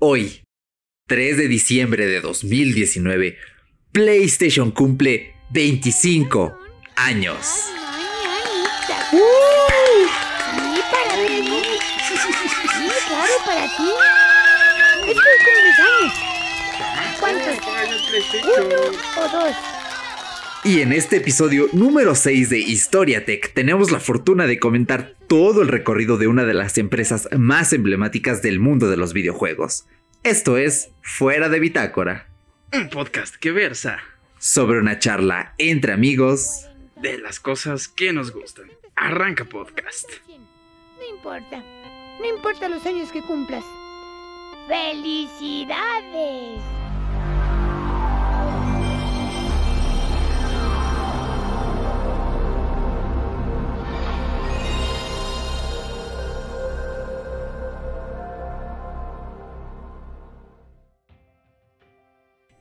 Hoy, 3 de diciembre de 2019, PlayStation cumple 25 años. Sí, para. Sí, claro, para ti. Es que hoy cumples años. ¿Cuántos? ¿Uno o dos? Y en este episodio número 6 de Historia Tech tenemos la fortuna de comentar todo el recorrido de una de las empresas más emblemáticas del mundo de los videojuegos. Esto es Fuera de Bitácora, Un podcast que versa sobre una charla entre amigos. de las cosas que nos gustan. Arranca podcast. No importa. No importa los años que cumplas. ¡Felicidades!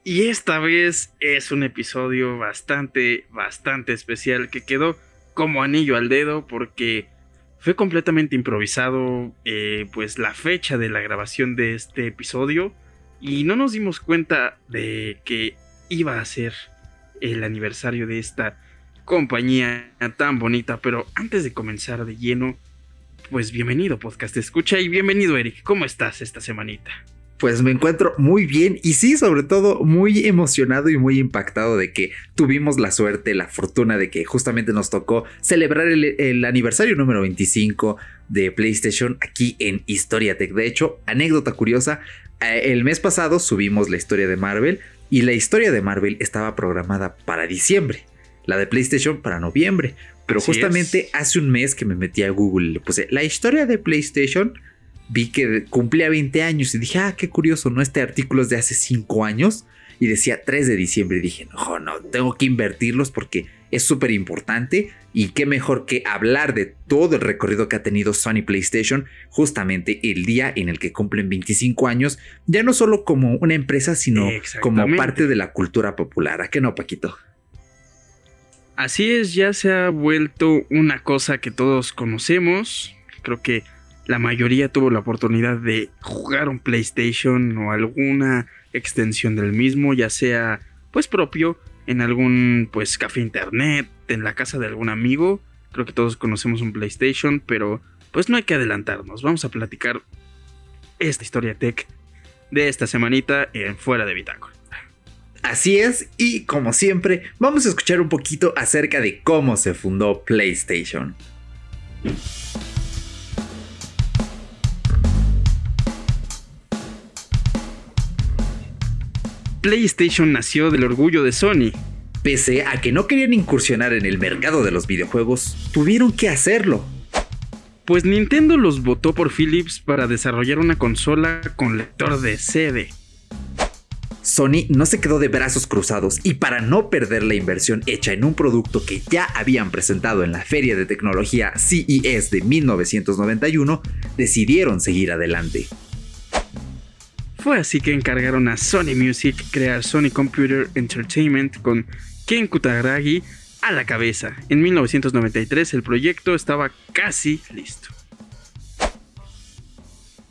Y esta vez es un episodio bastante, bastante especial que quedó como anillo al dedo porque fue completamente improvisado eh, pues la fecha de la grabación de este episodio. Y no nos dimos cuenta de que iba a ser el aniversario de esta compañía tan bonita, pero antes de comenzar de lleno, pues bienvenido podcast escucha y bienvenido Eric, ¿cómo estás esta semanita? Pues me encuentro muy bien y sí, sobre todo muy emocionado y muy impactado de que tuvimos la suerte, la fortuna de que justamente nos tocó celebrar el, el aniversario número 25 de PlayStation aquí en Historia Tech. De hecho, anécdota curiosa, eh, el mes pasado subimos la historia de Marvel y la historia de Marvel estaba programada para diciembre, la de PlayStation para noviembre. Pero Así justamente es. hace un mes que me metí a Google y le puse la historia de PlayStation vi que cumplía 20 años y dije, ah, qué curioso, ¿no? Este artículo es de hace 5 años y decía 3 de diciembre y dije, no, no, tengo que invertirlos porque es súper importante y qué mejor que hablar de todo el recorrido que ha tenido Sony PlayStation justamente el día en el que cumplen 25 años, ya no solo como una empresa, sino como parte de la cultura popular. ¿A qué no, Paquito? Así es, ya se ha vuelto una cosa que todos conocemos. Creo que la mayoría tuvo la oportunidad de jugar un PlayStation o alguna extensión del mismo, ya sea pues propio en algún pues café internet, en la casa de algún amigo. Creo que todos conocemos un PlayStation, pero pues no hay que adelantarnos. Vamos a platicar esta historia tech de esta semanita en fuera de Bitácora. Así es, y como siempre, vamos a escuchar un poquito acerca de cómo se fundó PlayStation. PlayStation nació del orgullo de Sony, Pese a que no querían incursionar en el mercado de los videojuegos, tuvieron que hacerlo. Pues Nintendo los votó por Philips para desarrollar una consola con lector de CD. Sony no se quedó de brazos cruzados y para no perder la inversión hecha en un producto que ya habían presentado en la feria de tecnología CES de 1991, decidieron seguir adelante. Fue así que encargaron a Sony Music crear Sony Computer Entertainment con Ken Kutaragi a la cabeza. En 1993 el proyecto estaba casi listo.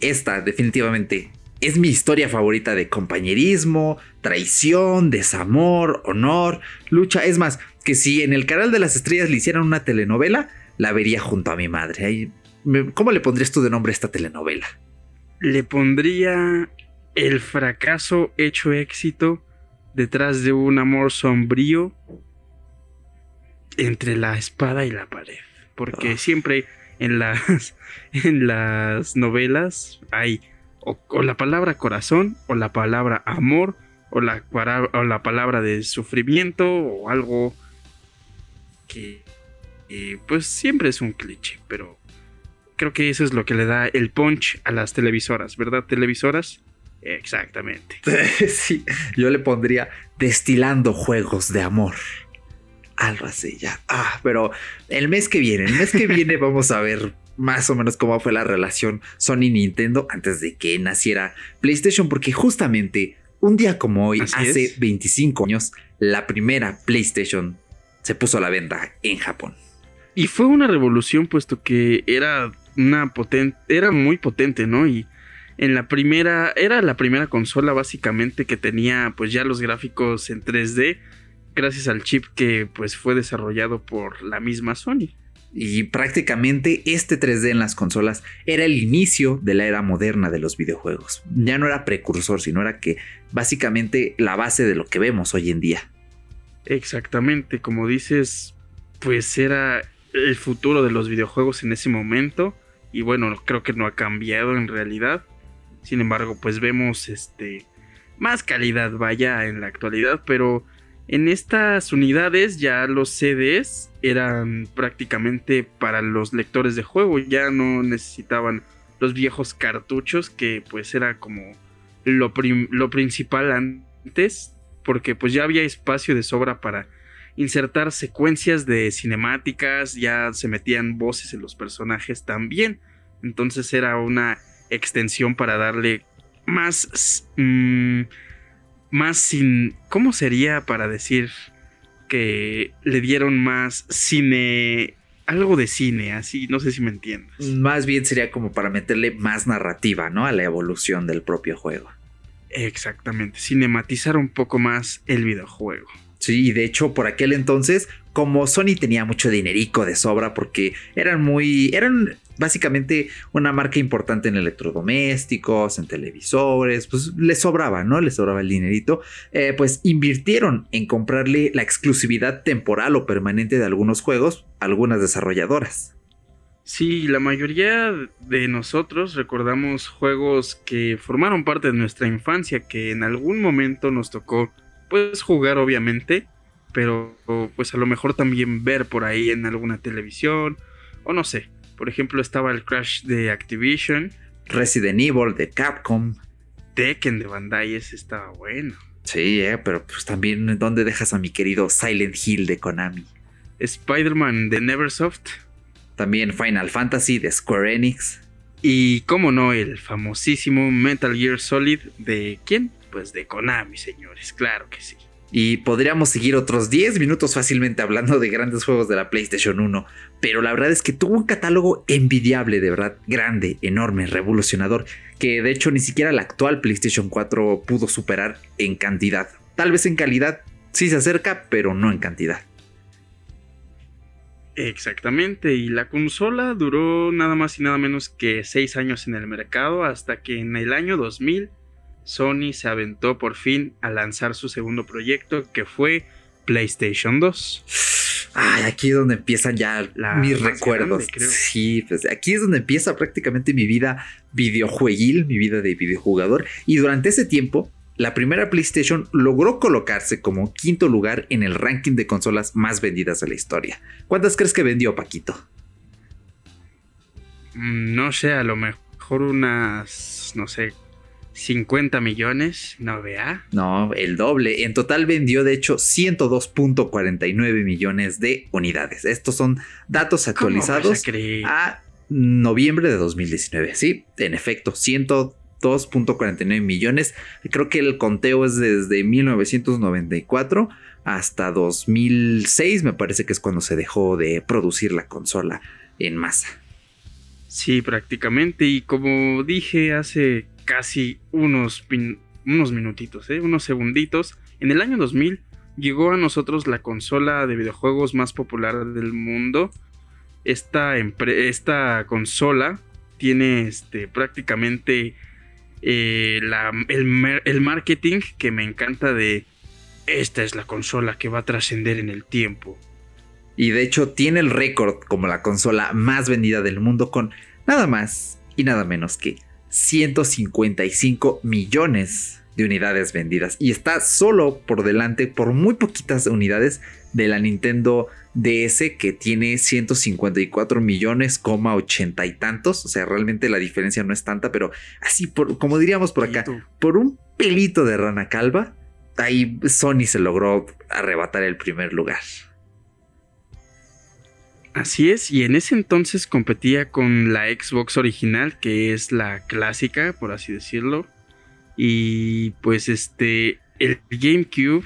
Esta definitivamente es mi historia favorita de compañerismo, traición, desamor, honor, lucha. Es más, que si en el canal de las estrellas le hicieran una telenovela, la vería junto a mi madre. ¿Cómo le pondrías tú de nombre a esta telenovela? Le pondría el fracaso hecho éxito detrás de un amor sombrío entre la espada y la pared. Porque Ah. siempre en las, en las novelas hay o, o la palabra corazón, o la palabra amor, o la, o la palabra de sufrimiento, o algo que eh, pues siempre es un cliché, pero creo que eso es lo que le da el punch a las televisoras, ¿verdad? Televisoras. Exactamente. sí, yo le pondría destilando juegos de amor. Algo así, ya. Ah, pero el mes que viene, el mes que viene vamos a ver más o menos cómo fue la relación Sony-Nintendo antes de que naciera PlayStation, porque justamente un día como hoy, Así hace es. 25 años, la primera PlayStation se puso a la venta en Japón. Y fue una revolución puesto que era una potente, era muy potente, ¿no? Y en la primera, era la primera consola básicamente que tenía pues ya los gráficos en 3D gracias al chip que pues fue desarrollado por la misma Sony. Y prácticamente este 3D en las consolas era el inicio de la era moderna de los videojuegos. Ya no era precursor, sino era que básicamente la base de lo que vemos hoy en día. Exactamente, como dices, pues era el futuro de los videojuegos en ese momento. Y bueno, creo que no ha cambiado en realidad. Sin embargo, pues vemos este más calidad vaya en la actualidad, pero en estas unidades ya los CDs eran prácticamente para los lectores de juego, ya no necesitaban los viejos cartuchos que pues era como lo, lo principal antes, porque pues ya había espacio de sobra para insertar secuencias de cinemáticas, ya se metían voces en los personajes también, entonces era una extensión para darle más... Mm, más sin... ¿Cómo sería para decir que le dieron más cine... Algo de cine, así, no sé si me entiendes. Más bien sería como para meterle más narrativa, ¿no? A la evolución del propio juego. Exactamente, cinematizar un poco más el videojuego. Sí, y de hecho por aquel entonces, como Sony tenía mucho dinerico de sobra porque eran muy, eran básicamente una marca importante en electrodomésticos, en televisores, pues les sobraba, ¿no? Les sobraba el dinerito, eh, pues invirtieron en comprarle la exclusividad temporal o permanente de algunos juegos a algunas desarrolladoras. Sí, la mayoría de nosotros recordamos juegos que formaron parte de nuestra infancia, que en algún momento nos tocó, pues jugar obviamente, pero pues a lo mejor también ver por ahí en alguna televisión, o no sé, por ejemplo, estaba el Crash de Activision. Resident Evil de Capcom. Tekken de Bandai, ese estaba bueno. Sí, eh, pero pues también, ¿dónde dejas a mi querido Silent Hill de Konami? Spider-Man de Neversoft. También Final Fantasy de Square Enix. Y, cómo no, el famosísimo Metal Gear Solid de quién? Pues de Konami, señores, claro que sí. Y podríamos seguir otros 10 minutos fácilmente hablando de grandes juegos de la PlayStation 1. Pero la verdad es que tuvo un catálogo envidiable, de verdad, grande, enorme, revolucionador, que de hecho ni siquiera la actual PlayStation 4 pudo superar en cantidad. Tal vez en calidad sí se acerca, pero no en cantidad. Exactamente, y la consola duró nada más y nada menos que 6 años en el mercado hasta que en el año 2000 Sony se aventó por fin a lanzar su segundo proyecto que fue PlayStation 2. Ay, aquí es donde empiezan ya mis recuerdos. sí, pues aquí es donde empieza prácticamente mi vida videojueguil, mi vida de videojugador. Y durante ese tiempo, la primera PlayStation logró colocarse como quinto lugar en el ranking de consolas más vendidas de la historia. ¿Cuántas crees que vendió, Paquito? Mm, no sé, a lo mejor unas, no sé, 50 millones, no vea. No, el doble. En total vendió de hecho 102.49 millones de unidades. Estos son datos actualizados a, noviembre de 2019. Sí, en efecto, 102.49 millones. Creo que el conteo es desde 1994 hasta 2006, me parece que es cuando se dejó de producir la consola en masa. Sí, prácticamente. Y como dije hace casi unos, unos minutitos, ¿eh? unos segunditos. En el año 2000 llegó a nosotros la consola de videojuegos más popular del mundo. Esta, esta consola tiene este, prácticamente eh, el, el marketing que me encanta de esta es la consola que va a trascender en el tiempo. Y de hecho tiene el récord como la consola más vendida del mundo con nada más y nada menos que 155 millones de unidades vendidas. Y está solo por delante por muy poquitas unidades de la Nintendo DS que tiene 154 millones, coma 80 y tantos, o sea, realmente la diferencia no es tanta, pero así por como diríamos por acá, por un pelito de rana calva, ahí Sony se logró arrebatar el primer lugar. Así es, y en ese entonces competía con la Xbox original, que es la clásica, por así decirlo. Y pues este, el GameCube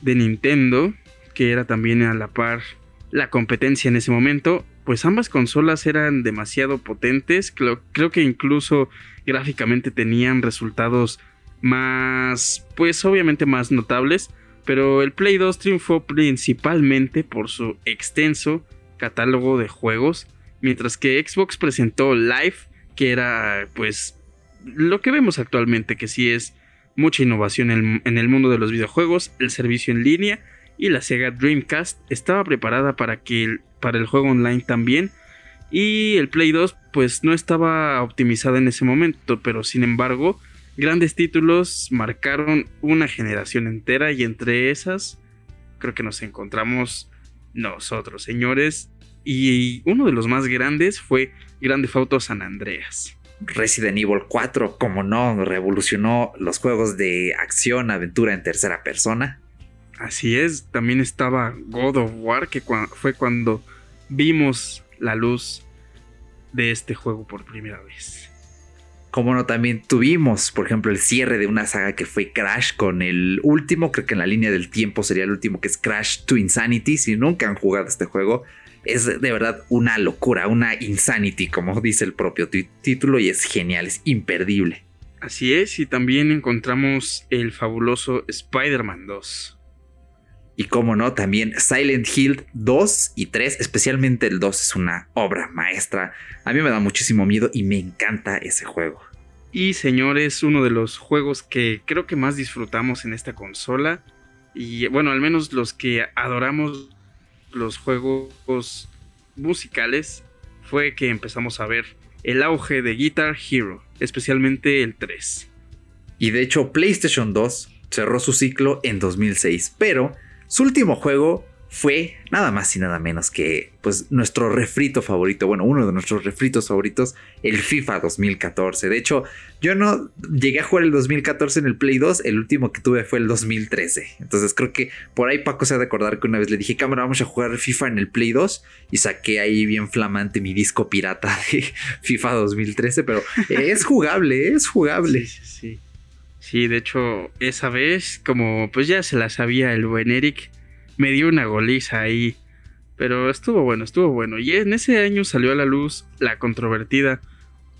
de Nintendo, que era también a la par la competencia en ese momento, pues ambas consolas eran demasiado potentes. Creo, creo que incluso gráficamente tenían resultados más, pues obviamente más notables, pero el Play 2 triunfó principalmente por su extenso catálogo de juegos, mientras que Xbox presentó Live, que era pues lo que vemos actualmente, que sí es mucha innovación en, el mundo de los videojuegos, el servicio en línea y la Sega Dreamcast estaba preparada para, que para el juego online también. Y el Play 2 pues no estaba optimizada en ese momento, pero sin embargo grandes títulos marcaron una generación entera y entre esas creo que nos encontramos nosotros, señores. Y uno de los más grandes fue Grande Auto San Andreas. Resident Evil 4, como no, revolucionó los juegos de acción, aventura en tercera persona. Así es, también estaba God of War, que fue cuando vimos la luz de este juego por primera vez. Como no, también tuvimos, por ejemplo, el cierre de una saga que fue Crash con el último, creo que en la línea del tiempo sería el último, que es Crash to Insanity. Si nunca han jugado este juego, es de verdad una locura, una insanity, como dice el propio título, y es genial, es imperdible. Así es, y también encontramos el fabuloso Spider-Man 2. Y como no, también Silent Hill 2 y 3, especialmente el 2 es una obra maestra. A mí me da muchísimo miedo y me encanta ese juego. Y señores, uno de los juegos que creo que más disfrutamos en esta consola, y bueno, al menos los que adoramos los juegos musicales, fue que empezamos a ver el auge de Guitar Hero, especialmente el 3. Y de hecho, PlayStation 2 cerró su ciclo en 2006, pero su último juego fue nada más y nada menos que pues nuestro refrito favorito, bueno, uno de nuestros refritos favoritos, el FIFA 2014. De hecho, yo no llegué a jugar el 2014 en el Play 2, el último que tuve fue el 2013. Entonces creo que por ahí Paco se ha de acordar que una vez le dije, cámara, vamos a jugar FIFA en el Play 2 y saqué ahí bien flamante mi disco pirata de FIFA 2013, pero es jugable, es jugable. Sí. De hecho, esa vez, como pues ya se la sabía el buen Eric, me dio una goliza ahí. Pero estuvo bueno, estuvo bueno. Y en ese año salió a la luz la controvertida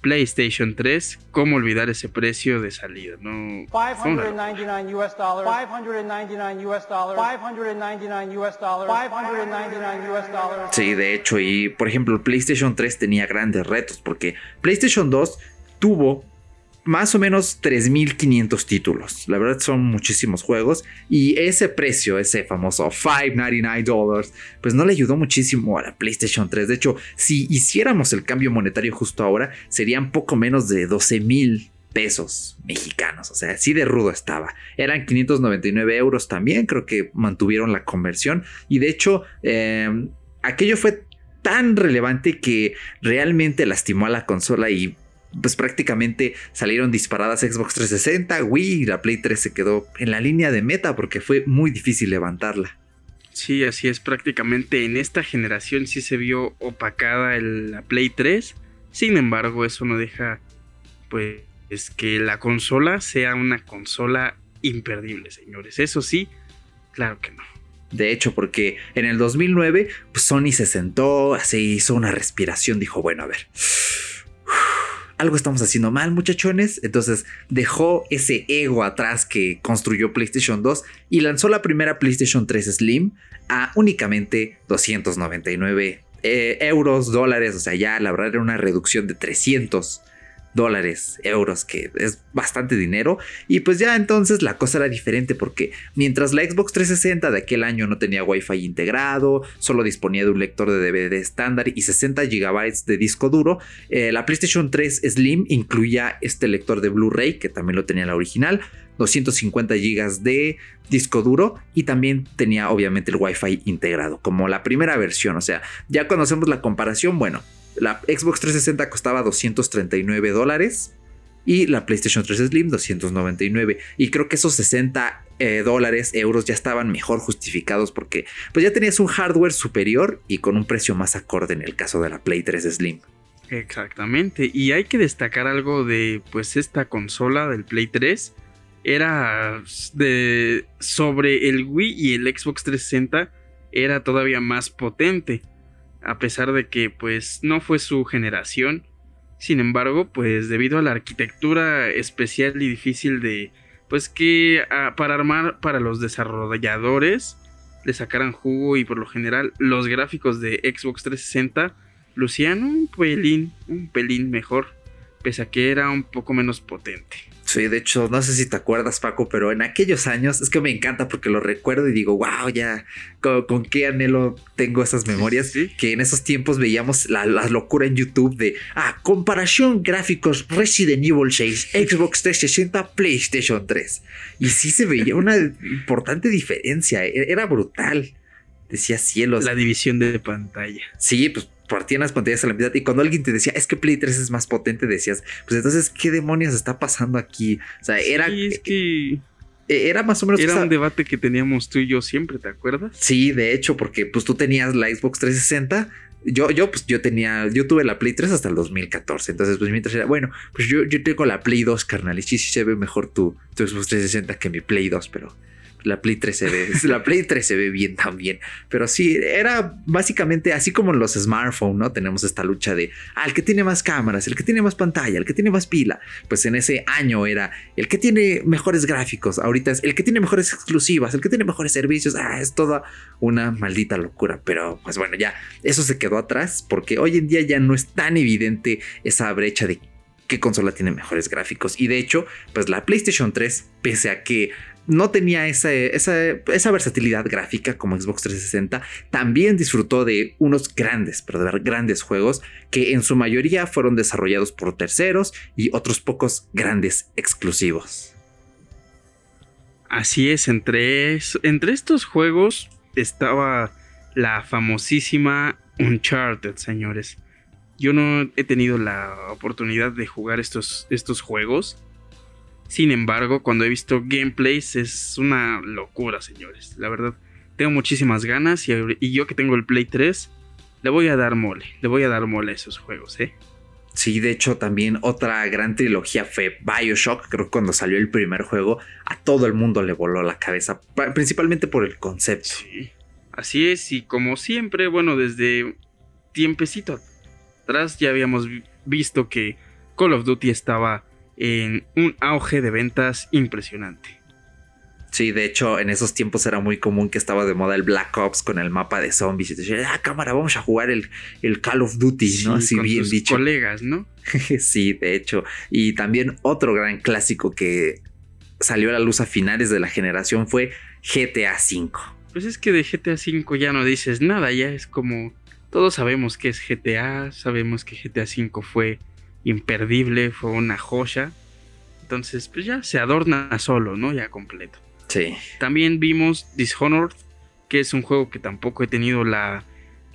PlayStation 3. ¿Cómo olvidar ese precio de salida? No. 599 US dollars. 599 US dollars. 599 US dollars. 599 US dollars. Sí, de hecho, y por ejemplo, PlayStation 3 tenía grandes retos porque PlayStation 2 tuvo más o menos 3.500 títulos. La verdad son muchísimos juegos y ese precio, ese famoso 5.99 dólares, pues no le ayudó muchísimo a la PlayStation 3. De hecho, si hiciéramos el cambio monetario justo ahora, serían poco menos de 12.000 pesos mexicanos. O sea, así de rudo estaba. Eran 599 euros también, creo que mantuvieron la conversión y de hecho em, aquello fue tan relevante que realmente lastimó a la consola y pues prácticamente salieron disparadas Xbox 360, Wii y la Play 3 se quedó en la línea de meta porque fue muy difícil levantarla. Sí, así es, prácticamente en esta generación sí se vio opacada la Play 3, sin embargo eso no deja pues que la consola sea una consola imperdible, señores, eso sí, claro que no. De hecho, porque en el 2009 pues Sony se sentó, así hizo una respiración, dijo, bueno, a ver algo estamos haciendo mal, muchachones. Entonces dejó ese ego atrás que construyó PlayStation 2 y lanzó la primera PlayStation 3 Slim a únicamente 299 eh, euros, dólares. O sea, ya la verdad era una reducción de 300 dólares, euros, que es bastante dinero. Y pues ya entonces la cosa era diferente porque mientras la Xbox 360 de aquel año no tenía Wi-Fi integrado, solo disponía de un lector de DVD estándar y 60 GB de disco duro, eh, la PlayStation 3 Slim incluía este lector de Blu-ray, que también lo tenía la original, 250 GB de disco duro y también tenía obviamente el Wi-Fi integrado, como la primera versión. O sea, ya conocemos la comparación, bueno, la Xbox 360 costaba 239 dólares y la PlayStation 3 Slim 299. Y creo que esos 60 eh, dólares, euros ya estaban mejor justificados porque pues ya tenías un hardware superior y con un precio más acorde en el caso de la Play 3 Slim. Exactamente, y hay que destacar algo de pues esta consola del Play 3 era de sobre el Wii y el Xbox 360 era todavía más potente a pesar de que pues no fue su generación, Sin embargo, pues debido a la arquitectura especial y difícil de, pues que ah, para armar para los desarrolladores le sacaran jugo y por lo general los gráficos de Xbox 360 lucían un pelín, un pelín mejor, pese a que era un poco menos potente. Sí, de hecho, no sé si te acuerdas, Paco, pero en aquellos años es que me encanta porque lo recuerdo y digo, wow, ya, con, qué anhelo tengo esas memorias. Que en esos tiempos veíamos la, locura en YouTube de, ah, comparación gráficos Resident Evil 6, Xbox 360, PlayStation 3. Y sí se veía una importante diferencia, e, era brutal. Decía cielos. La división de pantalla. Sí, pues partían las pantallas a la mitad y cuando alguien te decía es que Play 3 es más potente decías pues entonces qué demonios está pasando aquí o sea era es que e, era más o menos era un debate que teníamos tú y yo siempre te acuerdas sí de hecho porque pues tú tenías la Xbox 360 yo, yo, pues yo tenía, yo tuve la Play 3 hasta el 2014. Entonces, pues mientras era, bueno, pues yo, yo tengo la Play 2, carnal. Y sí, sí se ve mejor tu, tu Xbox 360 que mi Play 2, pero la Play 3 se ve, la Play 3 se ve bien también. Pero sí, era básicamente así como en los smartphones, ¿no? Tenemos esta lucha de ah, el que tiene más cámaras, el que tiene más pantalla, el que tiene más pila. Pues en ese año era el que tiene mejores gráficos. Ahorita es el que tiene mejores exclusivas, el que tiene mejores servicios. Ah, es toda una maldita locura. Pero pues bueno, ya eso se quedó atrás porque hoy en día ya no es tan evidente esa brecha de qué consola tiene mejores gráficos. Y de hecho, pues la PlayStation 3, pese a que no tenía esa, esa, versatilidad gráfica como Xbox 360, también disfrutó de unos grandes, pero de verdad grandes juegos que en su mayoría fueron desarrollados por terceros y otros pocos grandes exclusivos. Así es, entre, entre estos juegos estaba la famosísima Uncharted, señores. Yo no he tenido la oportunidad de jugar estos, estos juegos, sin embargo, cuando he visto gameplays es una locura, señores. La verdad, tengo muchísimas ganas y, yo que tengo el Play 3, le voy a dar mole, le voy a dar mole a esos juegos, ¿eh? Sí, de hecho también otra gran trilogía fue Bioshock, creo que cuando salió el primer juego a todo el mundo le voló la cabeza, principalmente por el concepto. Sí, así es, y como siempre, bueno, desde tiempecito atrás ya habíamos visto que Call of Duty estaba en un auge de ventas impresionante. Sí, de hecho, en esos tiempos era muy común que estaba de moda el Black Ops con el mapa de zombies. Y te decía, ah, cámara, vamos a jugar el, el Call of Duty, ¿no? Así bien dicho. colegas, ¿no? sí, de hecho. Y también otro gran clásico que salió a la luz a finales de la generación fue GTA V. Pues es que de GTA V ya no dices nada, ya es como. Todos sabemos que es GTA, sabemos que GTA V fue imperdible, fue una joya. Entonces, pues ya se adorna solo, ¿no? Ya completo. Sí. También vimos Dishonored, que es un juego que tampoco he tenido la,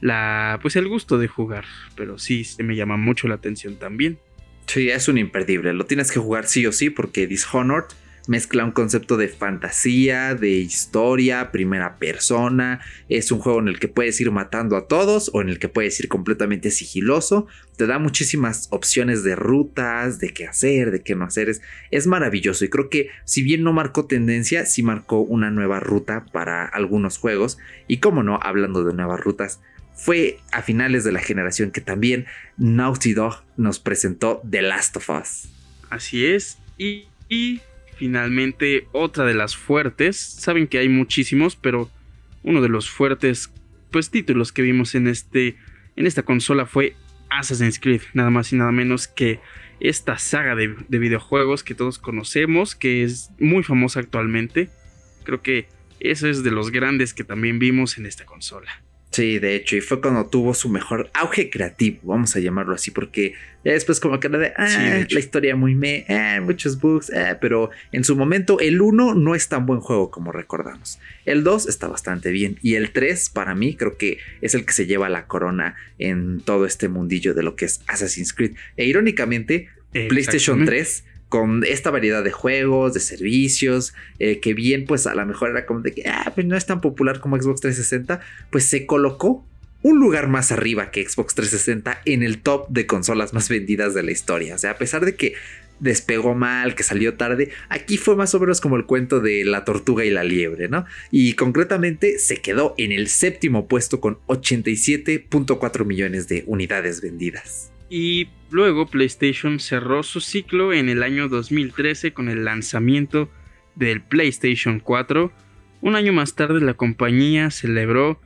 la, pues el gusto de jugar, pero sí se me llama mucho la atención también. Sí, es un imperdible, lo tienes que jugar sí o sí porque Dishonored mezcla un concepto de fantasía, de historia, primera persona. Es un juego en el que puedes ir matando a todos o en el que puedes ir completamente sigiloso. Te da muchísimas opciones de rutas, de qué hacer, de qué no hacer. Es, maravilloso y creo que si bien no marcó tendencia, sí marcó una nueva ruta para algunos juegos. Y como no, hablando de nuevas rutas, fue a finales de la generación que también Naughty Dog nos presentó The Last of Us. Así es. Y, y finalmente otra de las fuertes. Saben que hay muchísimos, pero uno de los fuertes pues títulos que vimos en este en esta consola fue Assassin's Creed, nada más y nada menos que esta saga de, de videojuegos que todos conocemos, que es muy famosa actualmente. Creo que eso es de los grandes que también vimos en esta consola. Sí, de hecho, y fue cuando tuvo su mejor auge creativo, vamos a llamarlo así, porque después como que era de, ah, la historia muy me, ah, muchos bugs, ah", pero en su momento el 1 no es tan buen juego como recordamos. El 2 está bastante bien y el 3 para mí creo que es el que se lleva la corona en todo este mundillo de lo que es Assassin's Creed. E irónicamente, PlayStation 3 con esta variedad de juegos, de servicios, eh, que bien pues a lo mejor era como de que ah, pues no es tan popular como Xbox 360, pues se colocó un lugar más arriba que Xbox 360 en el top de consolas más vendidas de la historia. O sea, a pesar de que despegó mal, que salió tarde, aquí fue más o menos como el cuento de la tortuga y la liebre, ¿no? Y concretamente se quedó en el séptimo puesto con 87.4 millones de unidades vendidas. Y luego PlayStation cerró su ciclo en el año 2013 con el lanzamiento del PlayStation 4. Un año más tarde la compañía celebró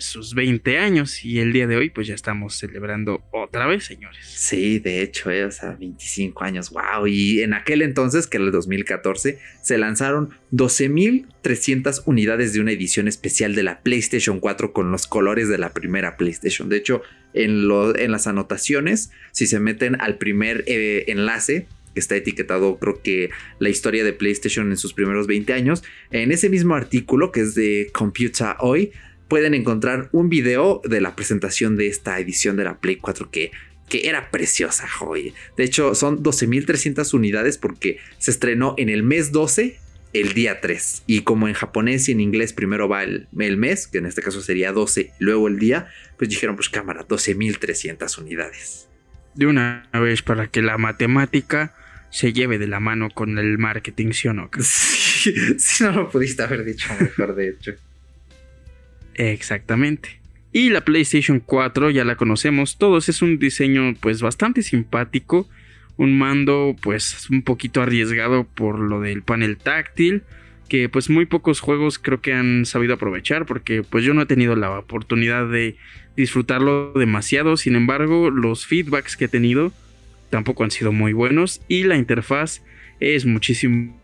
sus 20 años y el día de hoy pues ya estamos celebrando otra vez, señores. Sí, de hecho, eh, o sea, 25 años, wow. Y en aquel entonces, que era el 2014, se lanzaron 12.300 unidades de una edición especial de la PlayStation 4 con los colores de la primera PlayStation. De hecho, en, en las anotaciones, si se meten al primer eh, enlace, que está etiquetado creo que la historia de PlayStation en sus primeros 20 años. En ese mismo artículo que es de Computer Hoy, pueden encontrar un video de la presentación de esta edición de la Play 4 que, que era preciosa, joy. De hecho, son 12.300 unidades porque se estrenó en el mes 12 el día 3. Y como en japonés y en inglés primero va el, mes, que en este caso sería 12, luego el día, pues dijeron, pues cámara, 12.300 unidades. De una vez para que la matemática se lleve de la mano con el marketing, ¿sí o no? Sí, no lo pudiste haber dicho mejor, de hecho. Exactamente. Y la PlayStation 4 ya la conocemos todos, es un diseño pues bastante simpático, un mando pues un poquito arriesgado por lo del panel táctil, que pues muy pocos juegos creo que han sabido aprovechar porque pues yo no he tenido la oportunidad de disfrutarlo demasiado, sin embargo los feedbacks que he tenido tampoco han sido muy buenos y la interfaz es muchísimo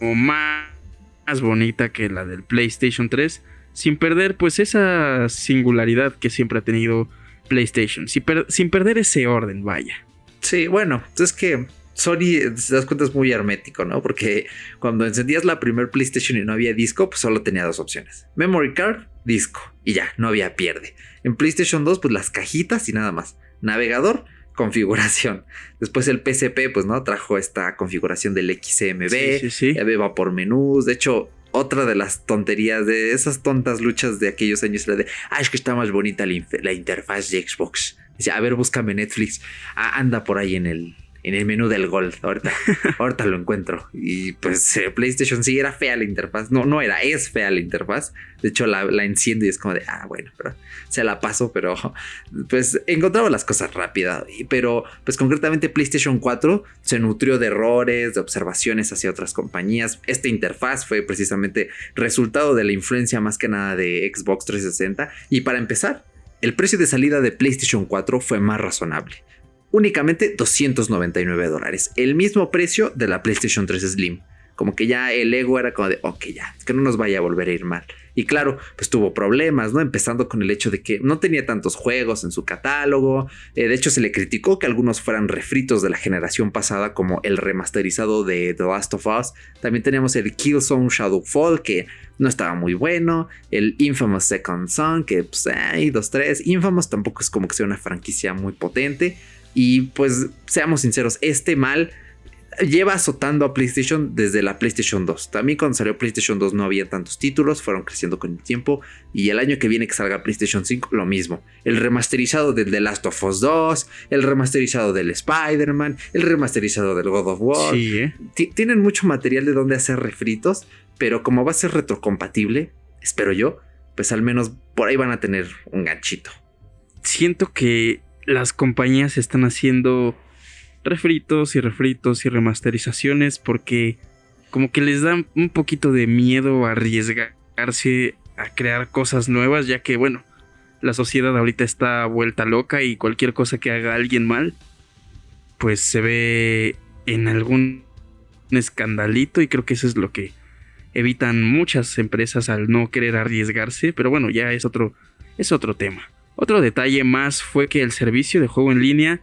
más bonita que la del PlayStation 3 sin perder pues esa singularidad que siempre ha tenido PlayStation, sin, perder ese orden, vaya. Sí, bueno, es que Sony, si te das cuenta, es muy hermético, ¿no? Porque cuando encendías la primer PlayStation y no había disco, pues solo tenía dos opciones. Memory card, disco. Y ya, no había pierde. En PlayStation 2, pues las cajitas y nada más. Navegador, configuración. Después el PCP, pues, ¿no? Trajo esta configuración del XMB. Sí, sí, sí. va por menús. De hecho, otra de las tonterías de esas tontas luchas de aquellos años era de, ah, es que está más bonita la, interfaz de Xbox. Dice, a ver, búscame Netflix. Ah, anda por ahí en el, en el menú del Gold. Ahorita, ahorita lo encuentro. Y pues eh, PlayStation sí era fea la interfaz. No, no era, es fea la interfaz. De hecho, la, la, enciendo y es como de, ah, bueno, pero se la paso, pero pues encontraba las cosas rápidas. Pero pues concretamente PlayStation 4 se nutrió de errores, de observaciones hacia otras compañías. Esta interfaz fue precisamente resultado de la influencia más que nada de Xbox 360. Y para empezar, el precio de salida de PlayStation 4 fue más razonable únicamente 299 dólares, el mismo precio de la PlayStation 3 Slim. Como que ya el ego era como de, ok, ya, que no nos vaya a volver a ir mal. Y claro, pues tuvo problemas, ¿no? Empezando con el hecho de que no tenía tantos juegos en su catálogo. Eh, de hecho, se le criticó que algunos fueran refritos de la generación pasada, como el remasterizado de The Last of Us. También teníamos el Killzone Shadowfall, que no estaba muy bueno. El Infamous Second Son, que pues hay dos, tres. Infamous tampoco es como que sea una franquicia muy potente. Y pues seamos sinceros, este mal lleva azotando a PlayStation desde la PlayStation 2. También cuando salió PlayStation 2 no había tantos títulos, fueron creciendo con el tiempo. Y el año que viene que salga PlayStation 5, lo mismo. El remasterizado del The Last of Us 2, el remasterizado del Spider-Man, el remasterizado del God of War. Sí, ¿eh? Tienen mucho material de donde hacer refritos, pero como va a ser retrocompatible, espero yo, pues al menos por ahí van a tener un ganchito. Siento que las compañías están haciendo refritos y refritos y remasterizaciones porque como que les da un poquito de miedo arriesgarse a crear cosas nuevas ya que bueno, la sociedad ahorita está vuelta loca y cualquier cosa que haga alguien mal pues se ve en algún escandalito y creo que eso es lo que evitan muchas empresas al no querer arriesgarse, pero bueno, ya es otro es otro tema. Otro detalle más fue que el servicio de juego en línea...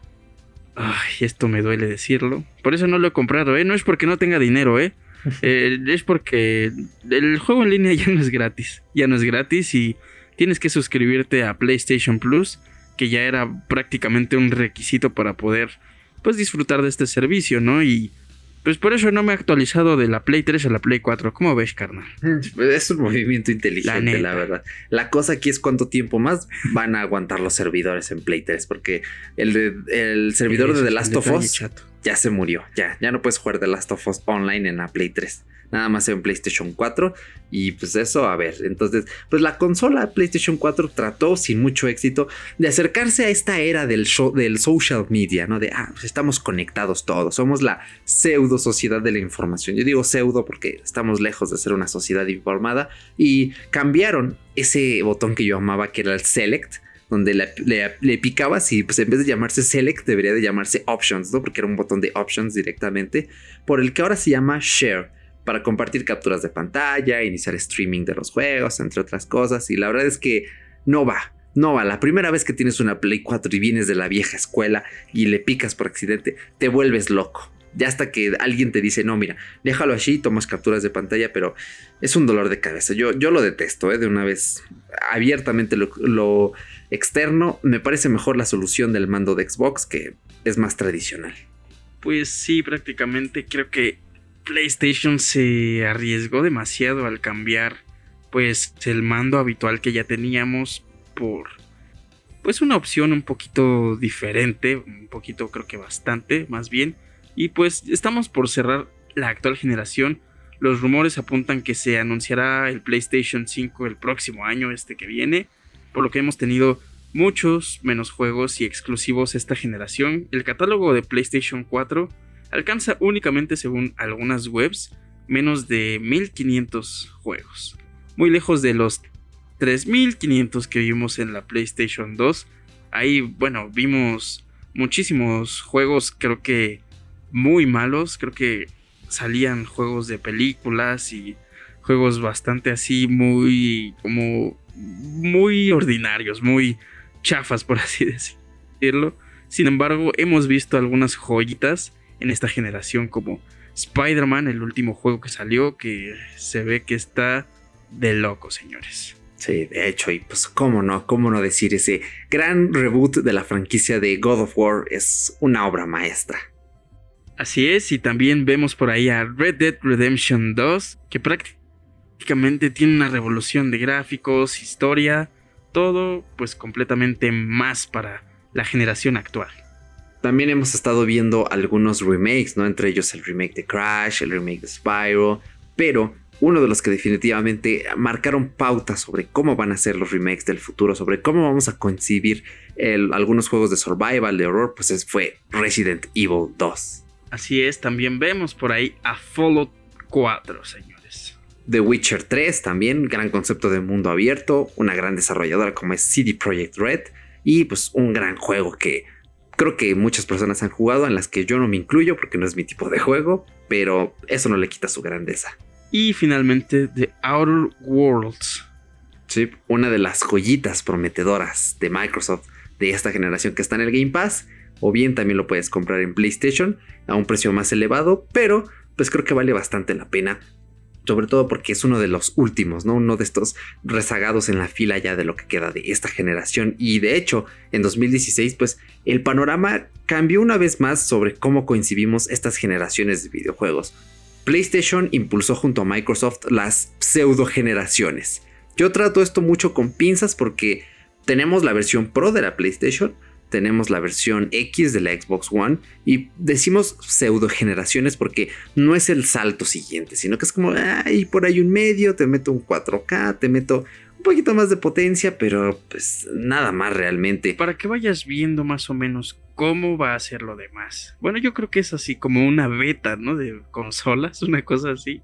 Ay, esto me duele decirlo. Por eso no lo he comprado, ¿eh? No es porque no tenga dinero, ¿eh? eh es porque el juego en línea ya no es gratis. Ya no es gratis y tienes que suscribirte a PlayStation Plus, que ya era prácticamente un requisito para poder pues disfrutar de este servicio, ¿no? Y pues por eso no me he actualizado de la Play 3 a la Play 4. ¿Cómo ves, carnal? Es un movimiento inteligente, la, verdad. La cosa aquí es cuánto tiempo más van a aguantar los servidores en Play 3. Porque el, el servidor de The Last of Us ya se murió. Ya, ya no puedes jugar The Last of Us online en la Play 3. Nada más en PlayStation 4 y pues eso, a ver, entonces, pues la consola PlayStation 4 trató sin mucho éxito de acercarse a esta era del, show, del social media, ¿no? De, ah, pues estamos conectados todos, somos la pseudo sociedad de la información. Yo digo pseudo porque estamos lejos de ser una sociedad informada y cambiaron ese botón que yo amaba que era el select donde le, picabas y pues en vez de llamarse Select debería de llamarse Options, ¿no? Porque era un botón de Options directamente, por el que ahora se llama Share, para compartir capturas de pantalla, iniciar streaming de los juegos, entre otras cosas, y la verdad es que no va. No va, la primera vez que tienes una Play 4 y vienes de la vieja escuela y le picas por accidente, te vuelves loco. Ya hasta que alguien te dice, no, mira, déjalo allí, tomas capturas de pantalla, pero es un dolor de cabeza. Yo, yo lo detesto, ¿eh? de una vez abiertamente lo externo, me parece mejor la solución del mando de Xbox que es más tradicional. Pues sí, prácticamente creo que PlayStation se arriesgó demasiado al cambiar pues el mando habitual que ya teníamos por pues una opción un poquito diferente, un poquito creo que bastante más bien y pues estamos por cerrar la actual generación. Los rumores apuntan que se anunciará el PlayStation 5 el próximo año, este que viene por lo que hemos tenido muchos menos juegos y exclusivos esta generación. El catálogo de PlayStation 4 alcanza únicamente, según algunas webs, menos de 1500 juegos, muy lejos de los 3500 que vimos en la PlayStation 2. Ahí, bueno, vimos muchísimos juegos, creo que muy malos, creo que salían juegos de películas y juegos bastante así, muy como muy ordinarios, muy chafas, por así decirlo. Sin embargo, hemos visto algunas joyitas en esta generación como Spider-Man, el último juego que salió, que se ve que está de loco, señores. Sí, de hecho, y pues cómo no, cómo no decir ese gran reboot de la franquicia de God of War es una obra maestra. Así es, y también vemos por ahí a Red Dead Redemption 2, que prácticamente tiene una revolución de gráficos, historia, todo pues completamente más para la generación actual. También hemos estado viendo algunos remakes, ¿no? Entre ellos el remake de Crash, el remake de Spyro, pero uno de los que definitivamente marcaron pautas sobre cómo van a ser los remakes del futuro, sobre cómo vamos a concebir algunos juegos de survival, de horror, pues fue Resident Evil 2. Así es, también vemos por ahí a Fallout 4, señor. The Witcher 3 también, gran concepto de mundo abierto, una gran desarrolladora como es CD Projekt Red y pues un gran juego que creo que muchas personas han jugado en las que yo no me incluyo porque no es mi tipo de juego, pero eso no le quita su grandeza. Y finalmente The Outer Worlds. Sí, una de las joyitas prometedoras de Microsoft de esta generación que está en el Game Pass, o bien también lo puedes comprar en PlayStation a un precio más elevado, pero pues creo que vale bastante la pena sobre todo porque es uno de los últimos, ¿no? Uno de estos rezagados en la fila ya de lo que queda de esta generación. Y de hecho, en 2016, pues el panorama cambió una vez más sobre cómo coincidimos estas generaciones de videojuegos. PlayStation impulsó junto a Microsoft las pseudo generaciones. Yo trato esto mucho con pinzas porque tenemos la versión Pro de la PlayStation, tenemos la versión X de la Xbox One y decimos pseudo generaciones porque no es el salto siguiente, sino que es como, ay, por ahí un medio, te meto un 4K, te meto un poquito más de potencia, pero pues nada más realmente. Para que vayas viendo más o menos cómo va a ser lo demás. Bueno, yo creo que es así como una beta, ¿no? De consolas, una cosa así.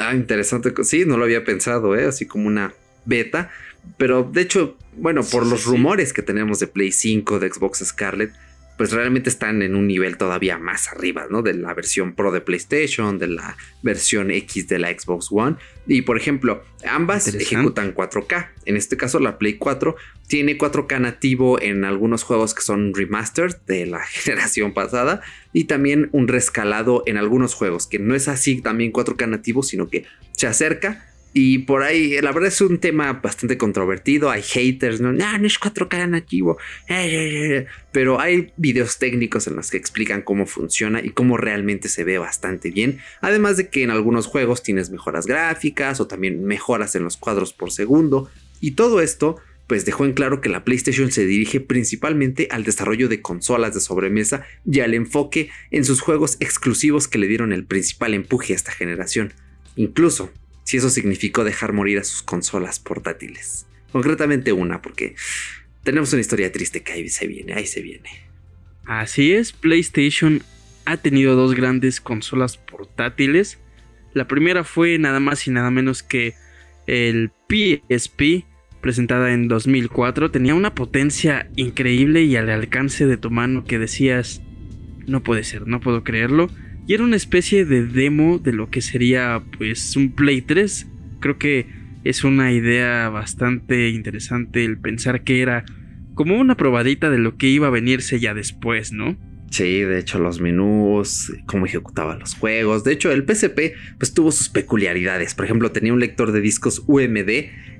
Ah, interesante. Sí, no lo había pensado, ¿eh? Así como una beta. Pero de hecho, bueno, por los rumores que tenemos de Play 5, de Xbox Scarlet, pues realmente están en un nivel todavía más arriba, ¿no? De la versión Pro de PlayStation, de la versión X de la Xbox One. Y por ejemplo, ambas ejecutan 4K. En este caso, la Play 4 tiene 4K nativo en algunos juegos que son remastered de la generación pasada. Y también un rescalado en algunos juegos, que no es así también 4K nativo, sino que se acerca y por ahí, la verdad es un tema bastante controvertido. Hay haters, no, no, no es 4K nativo. Pero hay videos técnicos en los que explican cómo funciona y cómo realmente se ve bastante bien. Además de que en algunos juegos tienes mejoras gráficas o también mejoras en los cuadros por segundo. Y todo esto, pues dejó en claro que la PlayStation se dirige principalmente al desarrollo de consolas de sobremesa y al enfoque en sus juegos exclusivos que le dieron el principal empuje a esta generación. incluso si eso significó dejar morir a sus consolas portátiles. Concretamente una, porque tenemos una historia triste que ahí se viene, ahí se viene. Así es, PlayStation ha tenido dos grandes consolas portátiles. La primera fue nada más y nada menos que el PSP, presentada en 2004. Tenía una potencia increíble y al alcance de tu mano que decías, no puede ser, no puedo creerlo. Y era una especie de demo de lo que sería pues un Play 3. Creo que es una idea bastante interesante el pensar que era como una probadita de lo que iba a venirse ya después, ¿no? Sí, de hecho los menús, cómo ejecutaba los juegos. De hecho, el PSP pues tuvo sus peculiaridades. Por ejemplo, tenía un lector de discos UMD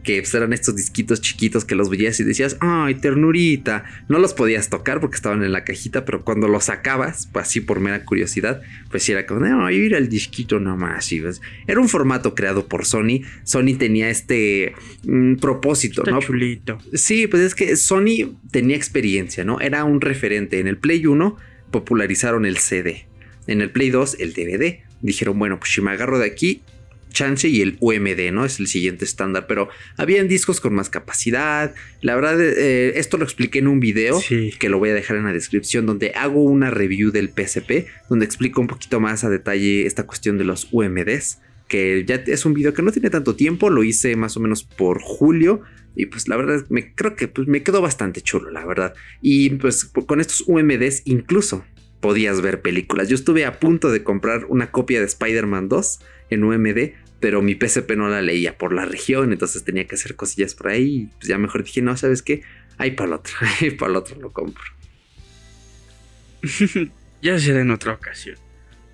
que pues, eran estos disquitos chiquitos que los veías y decías, ay, ternurita. No los podías tocar porque estaban en la cajita, pero cuando los sacabas, pues así por mera curiosidad, pues era como, no, ir el disquito nomás. Y, pues, era un formato creado por Sony. Sony tenía este mm, propósito, Está ¿no? chulito. Sí, pues es que Sony tenía experiencia, ¿no? Era un referente. En el Play 1 popularizaron el CD. En el Play 2 el DVD. Dijeron, bueno, pues si me agarro de aquí, chance y el UMD, ¿no? Es el siguiente estándar, pero habían discos con más capacidad. La verdad, eh, esto lo expliqué en un video Sí. que lo voy a dejar en la descripción, donde hago una review del PSP, donde explico un poquito más a detalle esta cuestión de los UMDs, que ya es un video que no tiene tanto tiempo, lo hice más o menos por julio. Y pues la verdad, me creo que pues, me quedó bastante chulo, la verdad. Y pues con estos UMDs incluso podías ver películas. Yo estuve a punto de comprar una copia de Spider-Man 2 en UMD, pero mi PSP no la leía por la región, entonces tenía que hacer cosillas por ahí. Y pues ya mejor dije, no, ¿sabes qué? Ahí para el otro, para el otro lo compro. ya será en otra ocasión.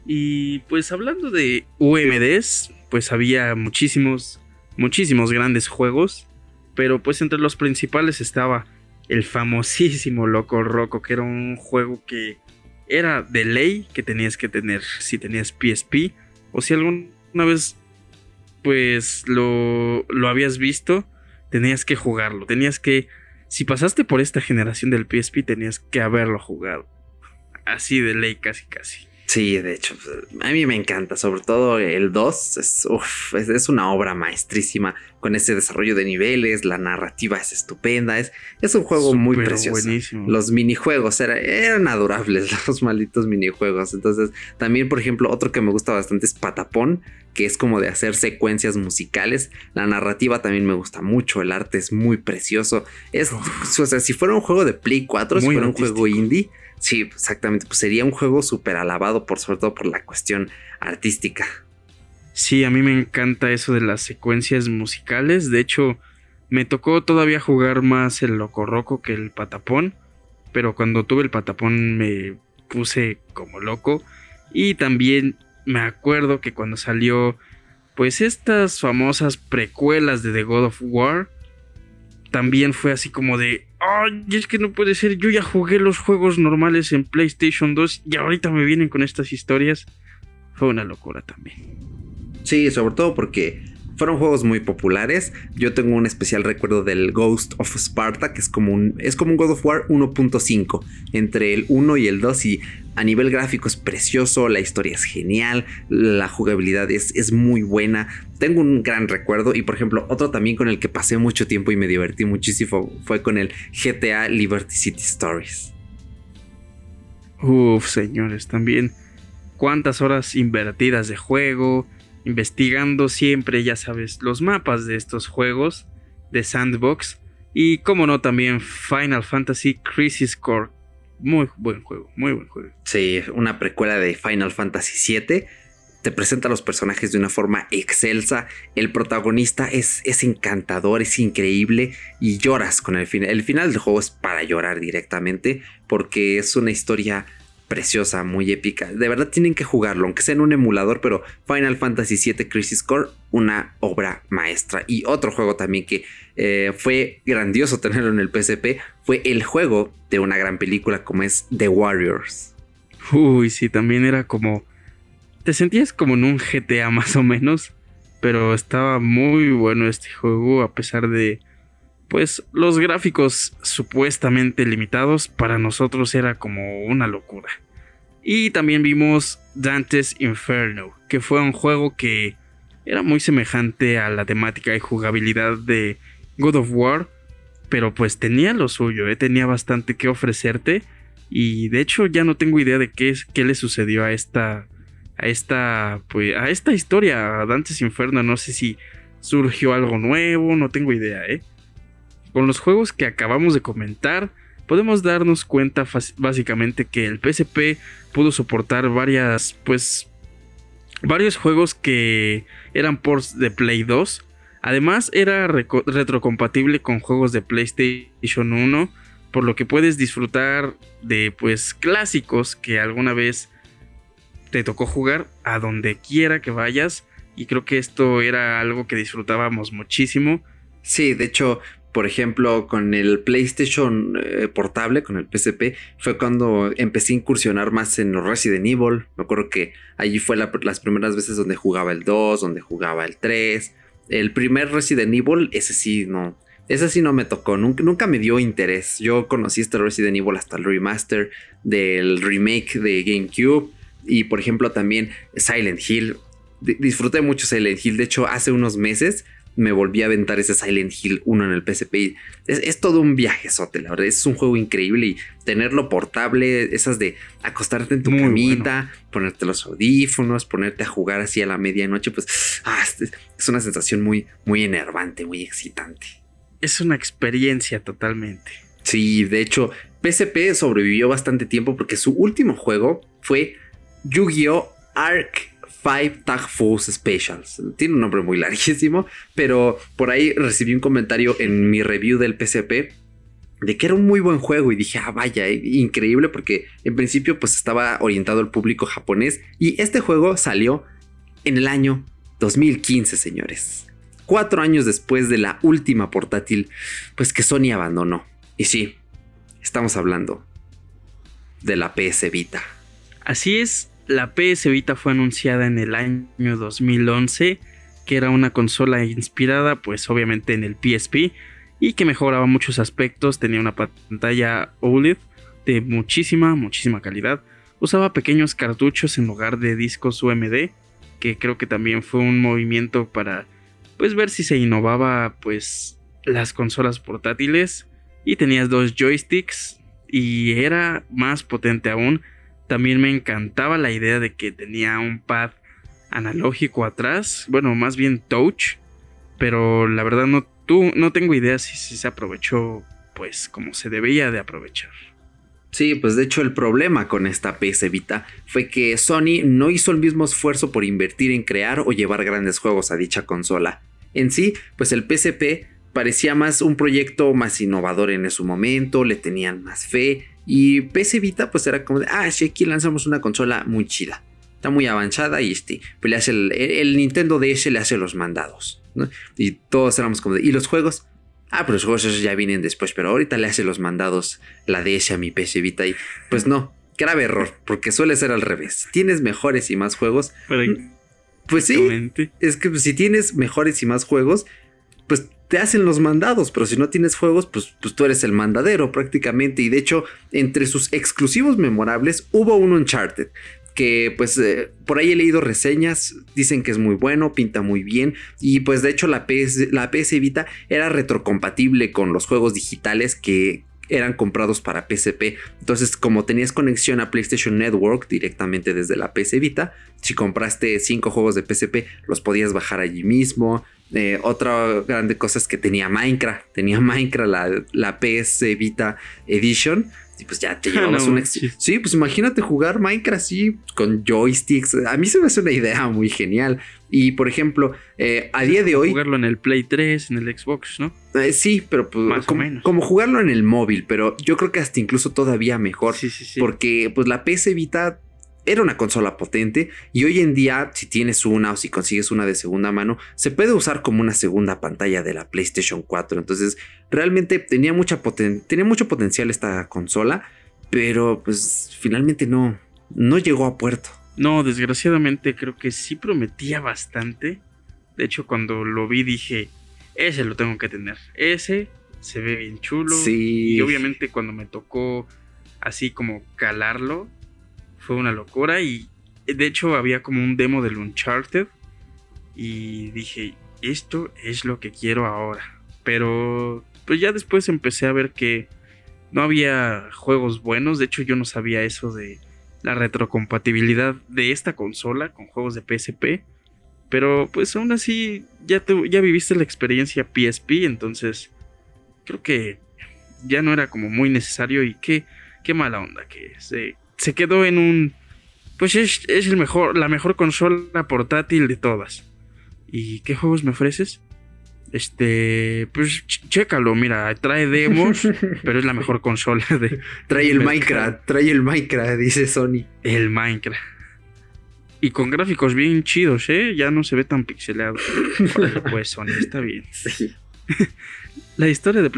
Y pues hablando de UMDs, pues había muchísimos, muchísimos grandes juegos. Pero pues entre los principales estaba el famosísimo Loco Roco, que era un juego que era de ley que tenías que tener si tenías PSP. O si alguna vez pues lo, lo habías visto, tenías que jugarlo. Tenías que... Si pasaste por esta generación del PSP, tenías que haberlo jugado. Así de ley, casi, casi. Sí, de hecho, a mí me encanta, sobre todo el 2, es, uf, es, es, una obra maestrísima con ese desarrollo de niveles, la narrativa es estupenda, es, es un juego muy precioso. buenísimo. Los minijuegos era, eran adorables, los malditos minijuegos. Entonces, también, por ejemplo, otro que me gusta bastante es Patapón, que es como de hacer secuencias musicales. La narrativa también me gusta mucho, el arte es muy precioso. Es, o sea, si fuera un juego de Play 4, si fuera un juego indie, sí, exactamente, pues sería un juego súper alabado, por sobre todo por la cuestión artística. Sí, a mí me encanta eso de las secuencias musicales. De hecho, me tocó todavía jugar más el Loco Roco que el Patapón. Pero cuando tuve el Patapón me puse como loco. Y también me acuerdo que cuando salió, pues estas famosas precuelas de The God of War, también fue así como de, ay, es que no puede ser, yo ya jugué los juegos normales en PlayStation 2 y ahorita me vienen con estas historias. Fue una locura también. Sí, sobre todo porque fueron juegos muy populares. Yo tengo un especial recuerdo del Ghost of Sparta, que es como un, es como un God of War 1.5, entre el 1 y el 2 y a nivel gráfico es precioso, la historia es genial, la jugabilidad es, es muy buena. Tengo un gran recuerdo y por ejemplo otro también con el que pasé mucho tiempo y me divertí muchísimo fue con el GTA Liberty City Stories. Uf, señores, también cuántas horas invertidas de juego, investigando siempre, ya sabes, los mapas de estos juegos de Sandbox y como no también Final Fantasy Crisis Core. Muy buen juego, muy buen juego. Sí, una precuela de Final Fantasy VII. Te presenta a los personajes de una forma excelsa. El protagonista es, es encantador, es increíble y lloras con el final. El final del juego es para llorar directamente porque es una historia preciosa, muy épica. De verdad tienen que jugarlo, aunque sea en un emulador, pero Final Fantasy VII Crisis Core, una obra maestra. Y otro juego también que eh, fue grandioso tenerlo en el PSP, fue el juego de una gran película como es The Warriors. Uy, sí, también era como... Te sentías como en un GTA más o menos, pero estaba muy bueno este juego a pesar de... Pues los gráficos supuestamente limitados para nosotros era como una locura. Y también vimos Dante's Inferno, que fue un juego que era muy semejante a la temática y jugabilidad de God of War, pero pues tenía lo suyo, ¿eh? tenía bastante que ofrecerte y de hecho ya no tengo idea de qué, qué le sucedió a esta a esta pues a esta historia a Dante's Inferno, no sé si surgió algo nuevo, no tengo idea, ¿eh? Con los juegos que acabamos de comentar, podemos darnos cuenta básicamente que el PSP pudo soportar varias pues varios juegos que eran ports de Play 2. Además era retrocompatible con juegos de PlayStation 1, por lo que puedes disfrutar de pues clásicos que alguna vez te tocó jugar a donde quiera que vayas y creo que esto era algo que disfrutábamos muchísimo. Sí, de hecho, por ejemplo, con el PlayStation eh, portable, con el PSP, fue cuando empecé a incursionar más en los Resident Evil. Me acuerdo que allí fue las primeras veces donde jugaba el 2, donde jugaba el 3. El primer Resident Evil, ese sí no. Ese sí no me tocó, nunca, nunca me dio interés. Yo conocí este Resident Evil hasta el remaster del remake de GameCube. Y por ejemplo también Silent Hill. disfruté mucho Silent Hill. De hecho, hace unos meses me volví a aventar ese Silent Hill 1 en el PSP. Es, todo un viajezote, la verdad. Es un juego increíble y tenerlo portable, esas de acostarte en tu camita, ponerte los audífonos, ponerte a jugar así a la medianoche, pues ah, es una sensación muy, muy enervante, muy excitante. Es una experiencia totalmente. Sí, de hecho, PSP sobrevivió bastante tiempo porque su último juego fue Yu-Gi-Oh! Arc Five Tag Force Specials. Tiene un nombre muy larguísimo, pero por ahí recibí un comentario en mi review del PCP de que era un muy buen juego y dije, ah, vaya, eh, increíble porque en principio pues estaba orientado al público japonés y este juego salió en el año 2015, señores. Cuatro años después de la última portátil, pues que Sony abandonó. Y sí, estamos hablando de la PS Vita. Así es, la PS Vita fue anunciada en el año 2011, que era una consola inspirada pues obviamente en el PSP y que mejoraba muchos aspectos, tenía una pantalla OLED de muchísima, muchísima calidad, usaba pequeños cartuchos en lugar de discos UMD, que creo que también fue un movimiento para pues ver si se innovaba pues las consolas portátiles. Y tenías dos joysticks y era más potente aún también me encantaba la idea de que tenía un pad analógico atrás, bueno, más bien touch, pero la verdad no, tú, no tengo idea si, se aprovechó pues como se debía de aprovechar. Sí, pues de hecho el problema con esta PS Vita fue que Sony no hizo el mismo esfuerzo por invertir en crear o llevar grandes juegos a dicha consola. En sí, pues el PSP parecía más un proyecto más innovador en su momento, le tenían más fe y PS Vita, pues era como de, ah, sí, aquí lanzamos una consola muy chida. Está muy avanzada y este, pues le hace el, el Nintendo DS le hace los mandados. Y todos éramos como de, ¿y los juegos? Ah, pero los juegos esos ya vienen después, pero ahorita le hace los mandados la DS a mi PS Vita y pues no, grave error, porque suele ser al revés. Tienes mejores y más juegos. pues sí, es que si tienes mejores y más juegos, pues te hacen los mandados, pero si no tienes juegos, pues, pues tú eres el mandadero prácticamente. Y de hecho, entre sus exclusivos memorables hubo un Uncharted, que pues eh, por ahí he leído reseñas, dicen que es muy bueno, pinta muy bien y pues de hecho la PS, la PS Vita era retrocompatible con los juegos digitales que eran comprados para PSP. Entonces como tenías conexión a PlayStation Network directamente desde la PS Vita, si compraste 5 juegos de PSP los podías bajar allí mismo. Eh, otra grande cosa es que tenía Minecraft. Tenía Minecraft la, la PS Vita Edition. Y pues ya te llevabas un sí. pues imagínate jugar Minecraft así con joysticks. A mí se me hace una idea muy genial. Y por ejemplo, eh, a día de hoy. Jugarlo en el Play 3, en el Xbox, ¿no? Eh, sí, pero pues, Más como, o menos. como jugarlo en el móvil, pero yo creo que hasta incluso todavía mejor. Sí, sí, sí. Porque pues la PS Vita era una consola potente y hoy en día si tienes una o si consigues una de segunda mano se puede usar como una segunda pantalla de la PlayStation 4 entonces realmente tenía, mucha tenía mucho potencial esta consola pero pues finalmente no no llegó a puerto. No desgraciadamente creo que sí prometía bastante. De hecho cuando lo vi dije ese lo tengo que tener. Ese se ve bien chulo sí. y obviamente cuando me tocó así como calarlo fue una locura y de hecho había como un demo del Uncharted y dije, esto es lo que quiero ahora. Pero pues ya después empecé a ver que no había juegos buenos, de hecho yo no sabía eso de la retrocompatibilidad de esta consola con juegos de PSP. Pero pues aún así ya, ya viviste la experiencia PSP, entonces creo que ya no era como muy necesario y qué, qué mala onda que se, se quedó en un... Pues es, es el mejor, la mejor consola portátil de todas. ¿Y qué juegos me ofreces? Este, pues chécalo, mira, trae demos, pero es la mejor consola de. Trae el Minecraft, trae el Minecraft, dice Sony. El Minecraft. Y con gráficos bien chidos, ¿eh? Ya no se ve tan pixelado. pues Sony está bien. Sí. la historia de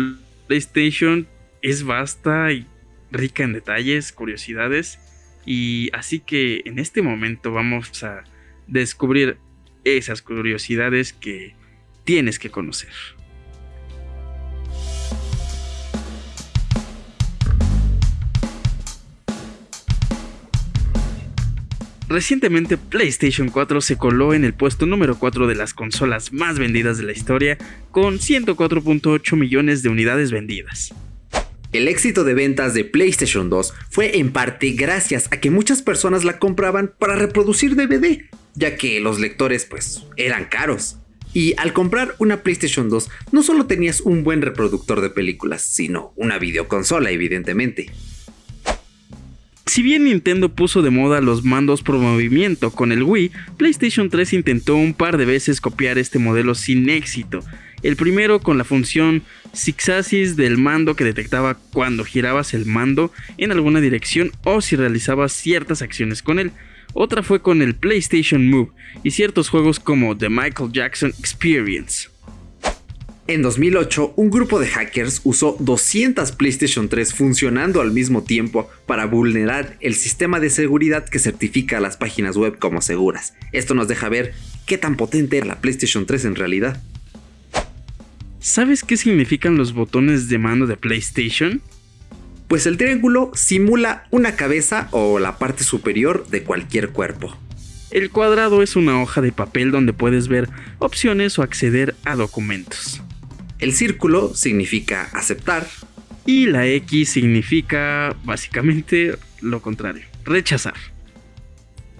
PlayStation es vasta y rica en detalles, curiosidades. Y así que en este momento vamos a descubrir esas curiosidades que tienes que conocer. Recientemente PlayStation 4 se coló en el puesto número 4 de las consolas más vendidas de la historia con 104.8 millones de unidades vendidas. El éxito de ventas de PlayStation 2 fue en parte gracias a que muchas personas la compraban para reproducir DVD, ya que los lectores pues eran caros. Y al comprar una PlayStation 2 no solo tenías un buen reproductor de películas, sino una videoconsola evidentemente. Si bien Nintendo puso de moda los mandos por movimiento con el Wii, PlayStation 3 intentó un par de veces copiar este modelo sin éxito. El primero con la función Sixasis del mando que detectaba cuando girabas el mando en alguna dirección o si realizabas ciertas acciones con él. Otra fue con el PlayStation Move y ciertos juegos como The Michael Jackson Experience. En 2008, un grupo de hackers usó 200 PlayStation 3 funcionando al mismo tiempo para vulnerar el sistema de seguridad que certifica a las páginas web como seguras. Esto nos deja ver qué tan potente era la PlayStation 3 en realidad. ¿Sabes qué significan los botones de mando de PlayStation? pues el triángulo simula una cabeza o la parte superior de cualquier cuerpo. El cuadrado es una hoja de papel donde puedes ver opciones o acceder a documentos. El círculo significa aceptar. Y la X significa básicamente lo contrario, rechazar.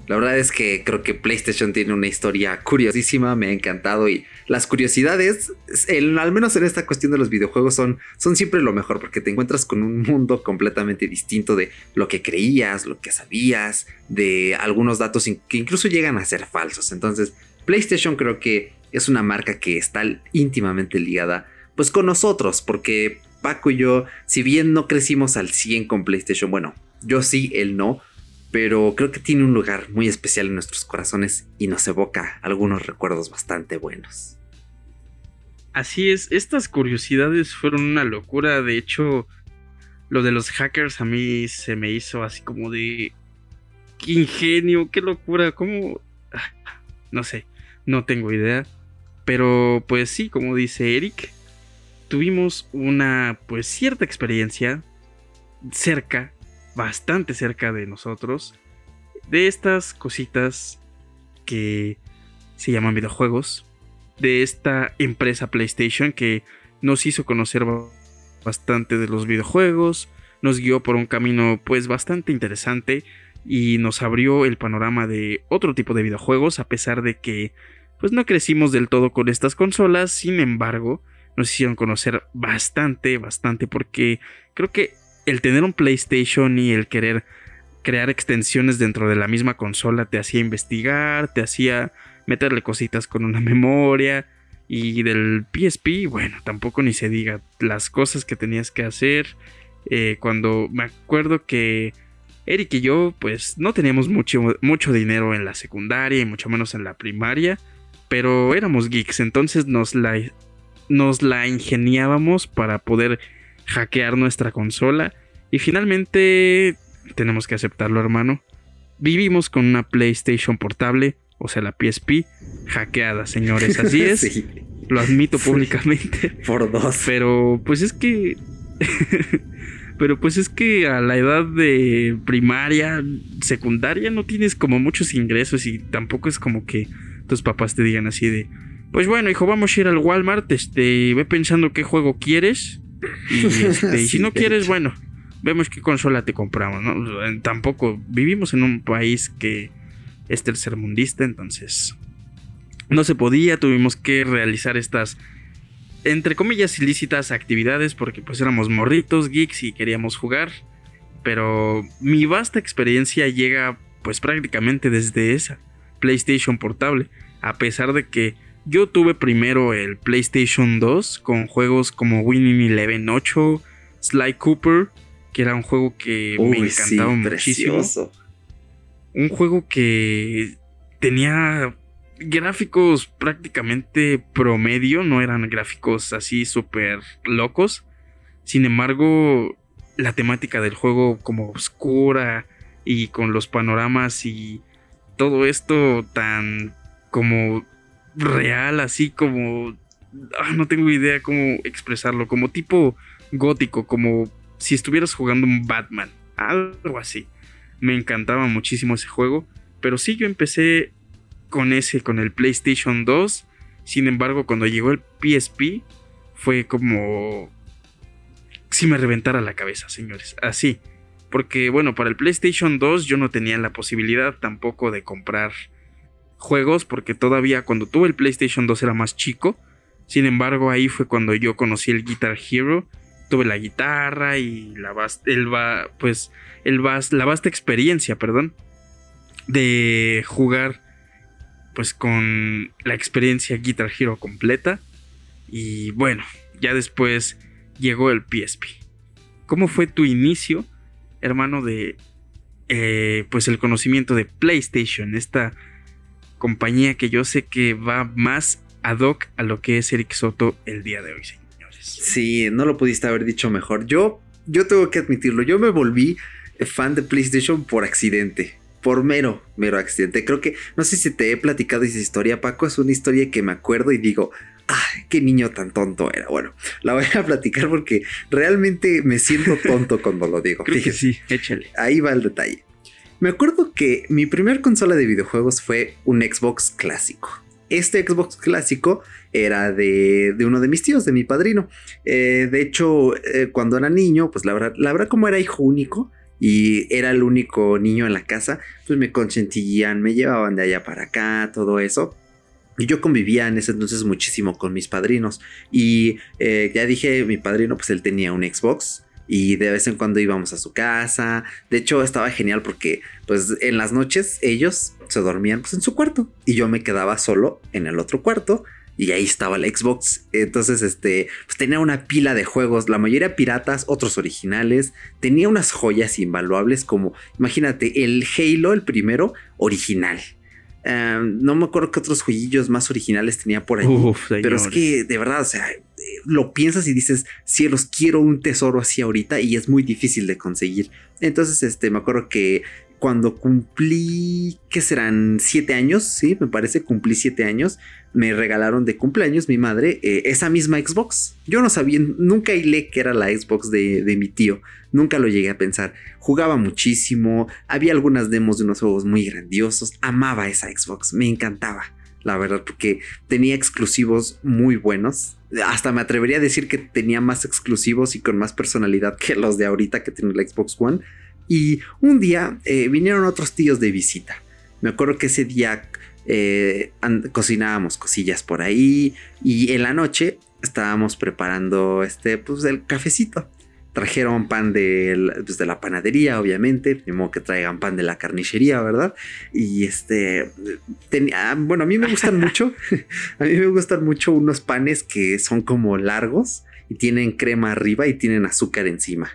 La verdad es que creo que PlayStation tiene una historia curiosísima, me ha encantado y las curiosidades, al menos en esta cuestión de los videojuegos, son, siempre lo mejor porque te encuentras con un mundo completamente distinto de lo que creías, lo que sabías, de algunos datos que incluso llegan a ser falsos. Entonces, PlayStation creo que es una marca que está íntimamente ligada pues con nosotros porque Paco y yo, si bien no crecimos al 100 con PlayStation, bueno, yo sí, él no, pero creo que tiene un lugar muy especial en nuestros corazones y nos evoca algunos recuerdos bastante buenos. Así es, estas curiosidades fueron una locura, de hecho, lo de los hackers a mí se me hizo así como de... ¡Qué ingenio! ¡Qué locura! ¿Cómo...? No sé, no tengo idea. Pero pues sí, como dice Eric, tuvimos una pues cierta experiencia cerca bastante cerca de nosotros de estas cositas que se llaman videojuegos, de esta empresa PlayStation que nos hizo conocer bastante de los videojuegos, nos guió por un camino pues bastante interesante y nos abrió el panorama de otro tipo de videojuegos a pesar de que pues no crecimos del todo con estas consolas, sin embargo, nos hicieron conocer bastante, bastante porque creo que el tener un PlayStation y el querer crear extensiones dentro de la misma consola te hacía investigar, te hacía meterle cositas con una memoria. Y del PSP, bueno, tampoco ni se diga las cosas que tenías que hacer. Eh, cuando me acuerdo que Eric y yo, pues no teníamos mucho, mucho dinero en la secundaria y mucho menos en la primaria. Pero éramos geeks, entonces nos la, nos la ingeniábamos para poder hackear nuestra consola. Y finalmente, tenemos que aceptarlo, hermano. Vivimos con una PlayStation portable, o sea, la PSP, hackeada, señores. Así es. Lo admito públicamente. Por dos. Pero, pues es que. Pero pues es que a la edad de primaria, secundaria, no tienes como muchos ingresos y tampoco es como que tus papás te digan así de, pues bueno, hijo, vamos a ir al Walmart, este, ve pensando qué juego quieres. Y, este, y si no quieres, bueno, vemos qué consola te compramos, ¿no? Tampoco vivimos en un país que es tercermundista, entonces no se podía, tuvimos que realizar estas entre comillas ilícitas actividades porque pues éramos morritos, geeks y queríamos jugar, pero mi vasta experiencia llega pues prácticamente desde esa PlayStation portable, a pesar de que yo tuve primero el PlayStation 2 con juegos como Winning Eleven 8, Sly Cooper, que era un juego que me encantaba muchísimo. Un juego que tenía gráficos prácticamente promedio, no eran gráficos así súper locos. Sin embargo, la temática del juego como oscura y con los panoramas y todo esto tan como real, así como... Ah, no tengo idea cómo expresarlo, como tipo gótico, como si estuvieras jugando un Batman, algo así. Me encantaba muchísimo ese juego, pero sí yo empecé con ese, con el PlayStation 2. Sin embargo, cuando llegó el PSP, fue como si me reventara la cabeza, señores. Así. Porque, bueno, para el PlayStation 2 yo no tenía la posibilidad tampoco de comprar juegos, porque todavía cuando tuve el PlayStation 2 era más chico. Sin embargo, ahí fue cuando yo conocí el Guitar Hero. Tuve la guitarra y la, el, pues, el la vasta experiencia, perdón, de jugar pues con la experiencia Guitar Hero completa. Y bueno, ya después llegó el PSP. ¿Cómo fue tu inicio, hermano, de eh, pues el conocimiento de PlayStation? Esta compañía que yo sé que va más ad hoc a lo que es Eric Soto el día de hoy, señores. Sí, no lo pudiste haber dicho mejor. Yo, yo tengo que admitirlo, yo me volví fan de PlayStation por accidente por mero, mero accidente. Creo que, no sé si te he platicado esa historia, Paco, es una historia que me acuerdo y digo, ay, qué niño tan tonto era. Bueno, la voy a platicar porque realmente me siento tonto cuando lo digo. Creo que sí, échale. Ahí va el detalle. Me acuerdo que mi primer consola de videojuegos fue un Xbox clásico. Este Xbox clásico era de, uno de mis tíos, de mi padrino. Eh, de hecho, eh, cuando era niño, pues la verdad, la verdad como era hijo único, y era el único niño en la casa, pues me consentían, me llevaban de allá para acá, todo eso. Y yo convivía en ese entonces muchísimo con mis padrinos. Y eh, ya dije, mi padrino, pues él tenía un Xbox. Y de vez en cuando íbamos a su casa. De hecho, estaba genial porque, pues, en las noches ellos se dormían pues, en su cuarto. Y yo me quedaba solo en el otro cuarto y ahí estaba la Xbox. Entonces, este, pues tenía una pila de juegos, la mayoría piratas, otros originales. Tenía unas joyas invaluables como, imagínate, el Halo, el primero, original. Em, no me acuerdo qué otros jueguillos más originales tenía por ahí. pero es que de verdad, o sea, lo piensas y dices, cielos, quiero un tesoro así ahorita y es muy difícil de conseguir. Entonces, este, me acuerdo que cuando cumplí, ¿qué serán? Siete años, sí, me parece, cumplí siete años me regalaron de cumpleaños mi madre eh, esa misma Xbox. Yo no sabía, nunca hilé que era la Xbox de, mi tío, nunca lo llegué a pensar. Jugaba muchísimo, había algunas demos de unos juegos muy grandiosos, amaba esa Xbox, me encantaba, la verdad, porque tenía exclusivos muy buenos. Hasta me atrevería a decir que tenía más exclusivos y con más personalidad que los de ahorita que tiene la Xbox One. Y un día eh, vinieron otros tíos de visita. Me acuerdo que ese día eh, cocinábamos cosillas por ahí y en la noche estábamos preparando este, pues el cafecito. Trajeron pan de, pues, de la panadería, obviamente, mismo que traigan pan de la carnicería, ¿verdad? Y este, tenía, bueno, a mí me gustan mucho, a mí me gustan mucho unos panes que son como largos y tienen crema arriba y tienen azúcar encima.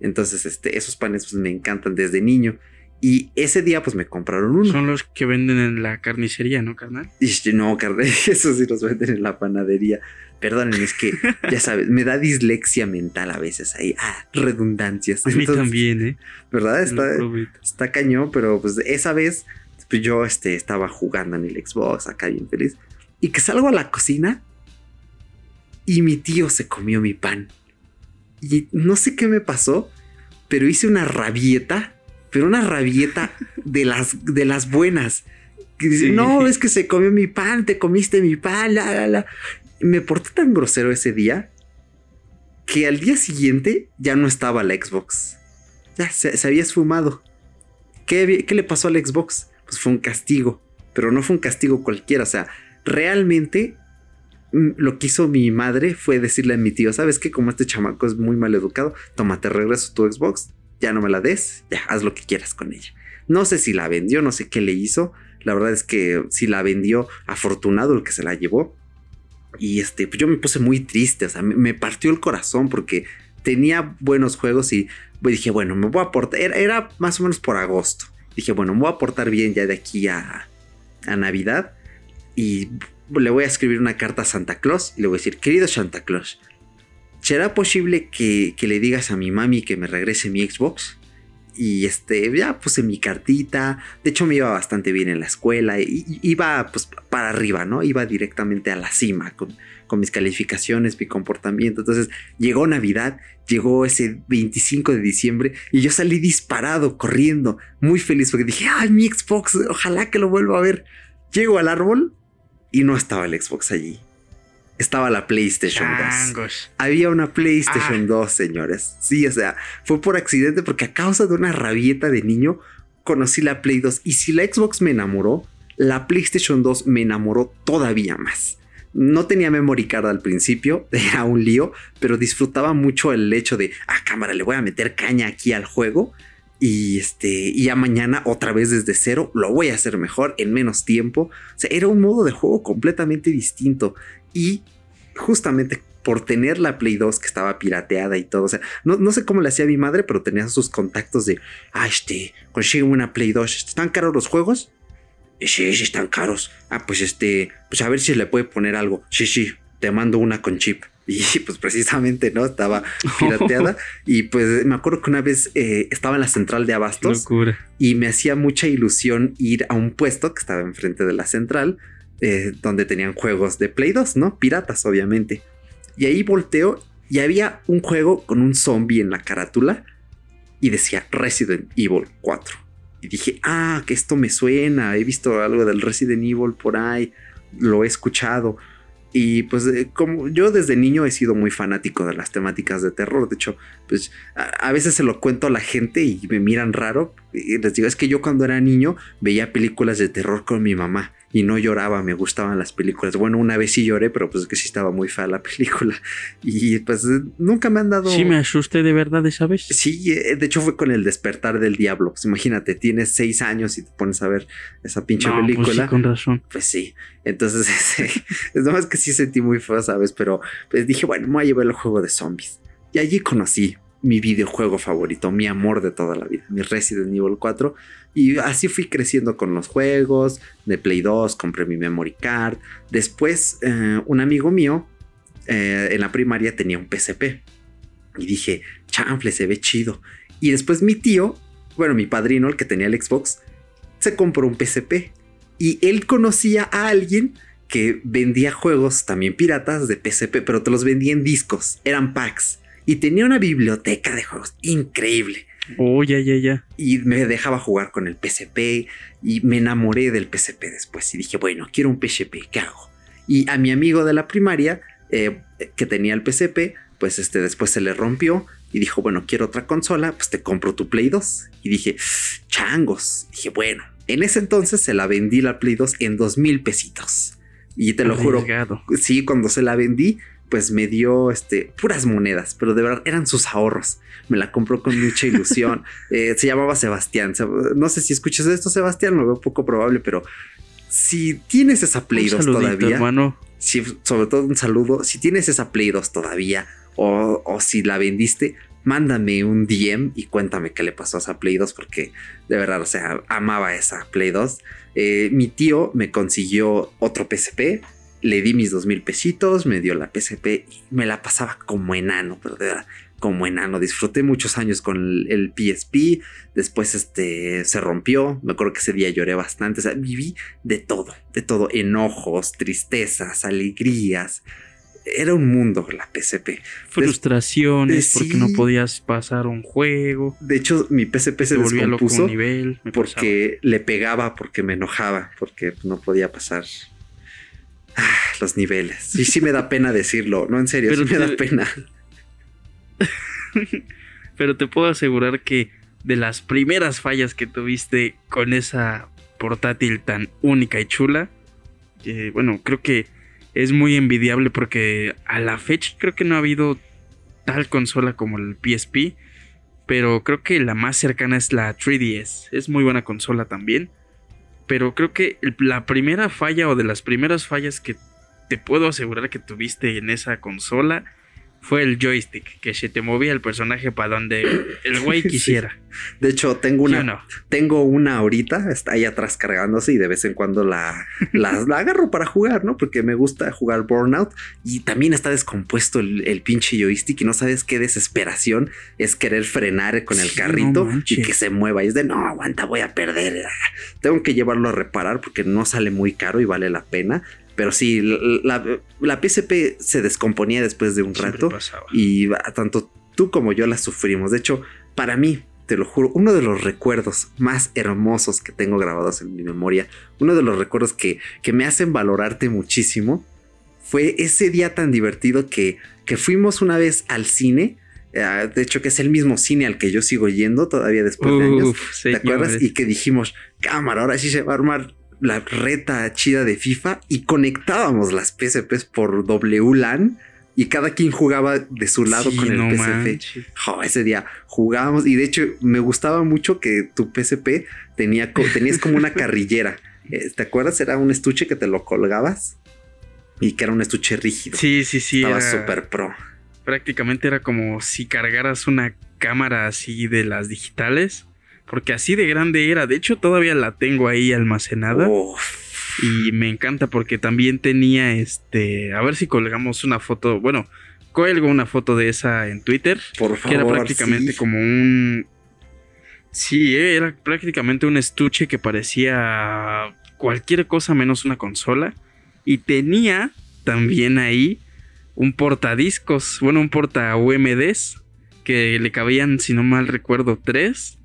Entonces, este, esos panes pues, me encantan desde niño. Y ese día, pues me compraron uno. Son los que venden en la carnicería, ¿no, carnal? no, carnal, eso sí los venden en la panadería. Perdonen, es que, ya sabes, me da dislexia mental a veces ahí. Ah, redundancias. A mí también, ¿eh? ¿Verdad? Está, está cañón, pero pues esa vez, pues yo este, estaba jugando en el Xbox, acá bien feliz. Y que salgo a la cocina y mi tío se comió mi pan. Y no sé qué me pasó, pero hice una rabieta pero una rabieta de las, de las buenas. Que dice, Sí. no, es que se comió mi pan, te comiste mi pan, la, la, la. Me porté tan grosero ese día que al día siguiente ya no estaba la Xbox. Ya se, había esfumado. ¿Qué, había- ¿Qué le pasó al Xbox? Pues fue un castigo, pero no fue un castigo cualquiera. O sea, realmente mm, lo que hizo mi madre fue decirle a mi tío, ¿sabes qué? Como este chamaco es muy mal educado, tómate regreso tu Xbox, ya no me la des, ya haz lo que quieras con ella. No sé si la vendió, no sé qué le hizo. La verdad es que si la vendió, afortunado el que se la llevó. Y este, pues yo me puse muy triste, o sea, me, partió el corazón porque tenía buenos juegos y pues, dije, bueno, me voy a portar, era, era más o menos por agosto. Dije, bueno, me voy a portar bien ya de aquí a, a Navidad y le voy a escribir una carta a Santa Claus y le voy a decir, querido Santa Claus, ¿será posible que, que le digas a mi mami que me regrese mi Xbox? Y este, ya puse mi cartita. De hecho, me iba bastante bien en la escuela. y- iba pues para arriba, ¿no? Iba directamente a la cima con, con mis calificaciones, mi comportamiento. Entonces, llegó Navidad, llegó ese 25 de diciembre y yo salí disparado, corriendo, muy feliz porque dije, ay, mi Xbox, ojalá que lo vuelva a ver. Llego al árbol y no estaba el Xbox allí. Estaba la PlayStation 2. Changos. Había una PlayStation Ah. 2, señores. Sí, o sea, fue por accidente porque a causa de una rabieta de niño conocí la Play 2. Y si la Xbox me enamoró, la PlayStation 2 me enamoró todavía más. No tenía memory card al principio, era un lío, pero disfrutaba mucho el hecho de, ah, cámara, le voy a meter caña aquí al juego. Y este, y ya mañana otra vez desde cero lo voy a hacer mejor en menos tiempo. O sea, era un modo de juego completamente distinto. Y justamente por tener la Play 2 que estaba pirateada y todo. O sea, no, no sé cómo le hacía mi madre, pero tenía sus contactos de, ah, este, consigue una Play 2. ¿Están caros los juegos? "Eh, Sí, sí, están caros. Ah, pues este, pues a ver si le puede poner algo. Sí, sí, te mando una con chip. Y pues precisamente, ¿no? Estaba pirateada. y pues me acuerdo que una vez eh, estaba en la central de abastos locura. y me hacía mucha ilusión ir a un puesto que estaba enfrente de la central, eh, donde tenían juegos de Play 2, ¿no? Piratas, obviamente. Y ahí volteo y había un juego con un zombie en la carátula y decía Resident Evil 4. Y dije, ah, que esto me suena, he visto algo del Resident Evil por ahí, lo he escuchado. Y pues eh, como yo desde niño he sido muy fanático de las temáticas de terror, de hecho, pues a, a veces se lo cuento a la gente y me miran raro. Y les digo, es que yo cuando era niño veía películas de terror con mi mamá y no lloraba, me gustaban las películas. Bueno, una vez sí lloré, pero pues es que sí estaba muy fea la película. Y pues eh, nunca me han dado... Sí, me asusté de verdad esa vez. Sí, eh, de hecho fue con el despertar del diablo. Pues imagínate, tienes seis años y te pones a ver esa pinche No, pues sí, película. con razón. Pues sí, entonces es nomás que sí sentí muy feo, ¿sabes? Pero pues dije, bueno, me voy a llevar el juego de zombies. Y allí conocí mi videojuego favorito, mi amor de toda la vida, mi Resident Evil 4. Y así fui creciendo con los juegos de Play 2, compré mi memory card. Después, eh, un amigo mío eh, en la primaria tenía un PSP. Y dije, chanfle, se ve chido. Y después mi tío, bueno, mi padrino, el que tenía el Xbox, se compró un PSP. Y él conocía a alguien que vendía juegos también piratas de PSP, pero te los vendía en discos, eran packs. Y tenía una biblioteca de juegos increíble. Oh, ya, ya, ya. Y me dejaba jugar con el PSP y me enamoré del PSP después. Y dije, bueno, quiero un PSP, ¿qué hago? Y a mi amigo de la primaria, eh, que tenía el PSP, pues este después se le rompió y dijo, bueno, quiero otra consola, pues te compro tu Play 2. Y dije, changos. Dije, bueno, en ese entonces se la vendí la Play 2 en dos mil pesitos. Y te lo juro, sí, cuando se la vendí, pues me dio este, puras monedas, pero de verdad eran sus ahorros. Me la compró con mucha ilusión. Eh, se llamaba Sebastián. Se- No sé si escuchas esto, Sebastián, lo veo poco probable, pero si tienes esa Play Un 2 saludito, todavía, hermano. si- sobre todo un saludo, si tienes esa Play 2 todavía o, o si la vendiste, mándame un DM y cuéntame qué le pasó a esa Play 2 porque de verdad, o sea, amaba esa Play 2. Eh, mi tío me consiguió otro PSP, le di mis dos mil pesitos, me dio la PSP y me la pasaba como enano, pero de verdad, como enano. Disfruté muchos años con el, el PSP, después este se rompió, me acuerdo que ese día lloré bastante, o sea, viví de todo, de todo, enojos, tristezas, alegrías. era un mundo la PSP. Frustraciones porque no podías pasar un juego. De hecho, mi PSP se descompuso nivel. porque le pegaba, porque me enojaba, porque no podía pasar ah, los niveles. Y sí me da pena decirlo, no en serio, Pero sí me da pena. Pero te puedo asegurar que de las primeras fallas que tuviste con esa portátil tan única y chula, eh, bueno, creo que es muy envidiable porque a la fecha creo que no ha habido tal consola como el PSP. Pero creo que la más cercana es la 3DS. Es muy buena consola también. Pero creo que la primera falla o de las primeras fallas que te puedo asegurar que tuviste en esa consola fue el joystick, que se te movía el personaje para donde el güey Sí. quisiera. De hecho, tengo ¿Sí una, no? tengo una ahorita, está ahí atrás cargándose y de vez en cuando la, la, la agarro para jugar, ¿no? Porque me gusta jugar Burnout y también está descompuesto el, el pinche joystick y no sabes qué desesperación es querer frenar con el carrito no y que se mueva. Y es de no, aguanta, voy a perder. Tengo que llevarlo a reparar porque no sale muy caro y vale la pena. Pero sí, la, la, PSP se descomponía después de un Siempre rato pasaba. y tanto tú como yo la sufrimos. De hecho, para mí, te lo juro, uno de los recuerdos más hermosos que tengo grabados en mi memoria, uno de los recuerdos que, que me hacen valorarte muchísimo, fue ese día tan divertido que, que fuimos una vez al cine. eh, de hecho, que es el mismo cine al que yo sigo yendo todavía después de años. ¿Te acuerdas? Y que dijimos, cámara, ahora sí se va a armar la reta chida de FIFA y conectábamos las PSPs por WLAN y cada quien jugaba de su lado Sí, con el no PSP. Jo, ese día jugábamos y de hecho me gustaba mucho que tu PSP tenía co- tenías como una carrillera. Eh, ¿Te acuerdas? Era un estuche que te lo colgabas y que era un estuche rígido. Sí, sí, sí. Estaba súper pro. prácticamente era como si cargaras una cámara así de las digitales. Porque así de grande era. De hecho, todavía la tengo ahí almacenada. Uf. Y me encanta porque también tenía este. A ver si colgamos una foto. Bueno, cuelgo una foto de esa en Twitter. por Que era favor. prácticamente sí. como un. Sí, eh, era prácticamente un estuche que parecía cualquier cosa menos una consola. Y tenía también ahí un portadiscos, bueno, un porta UMDs que le cabían, si no mal recuerdo, tres.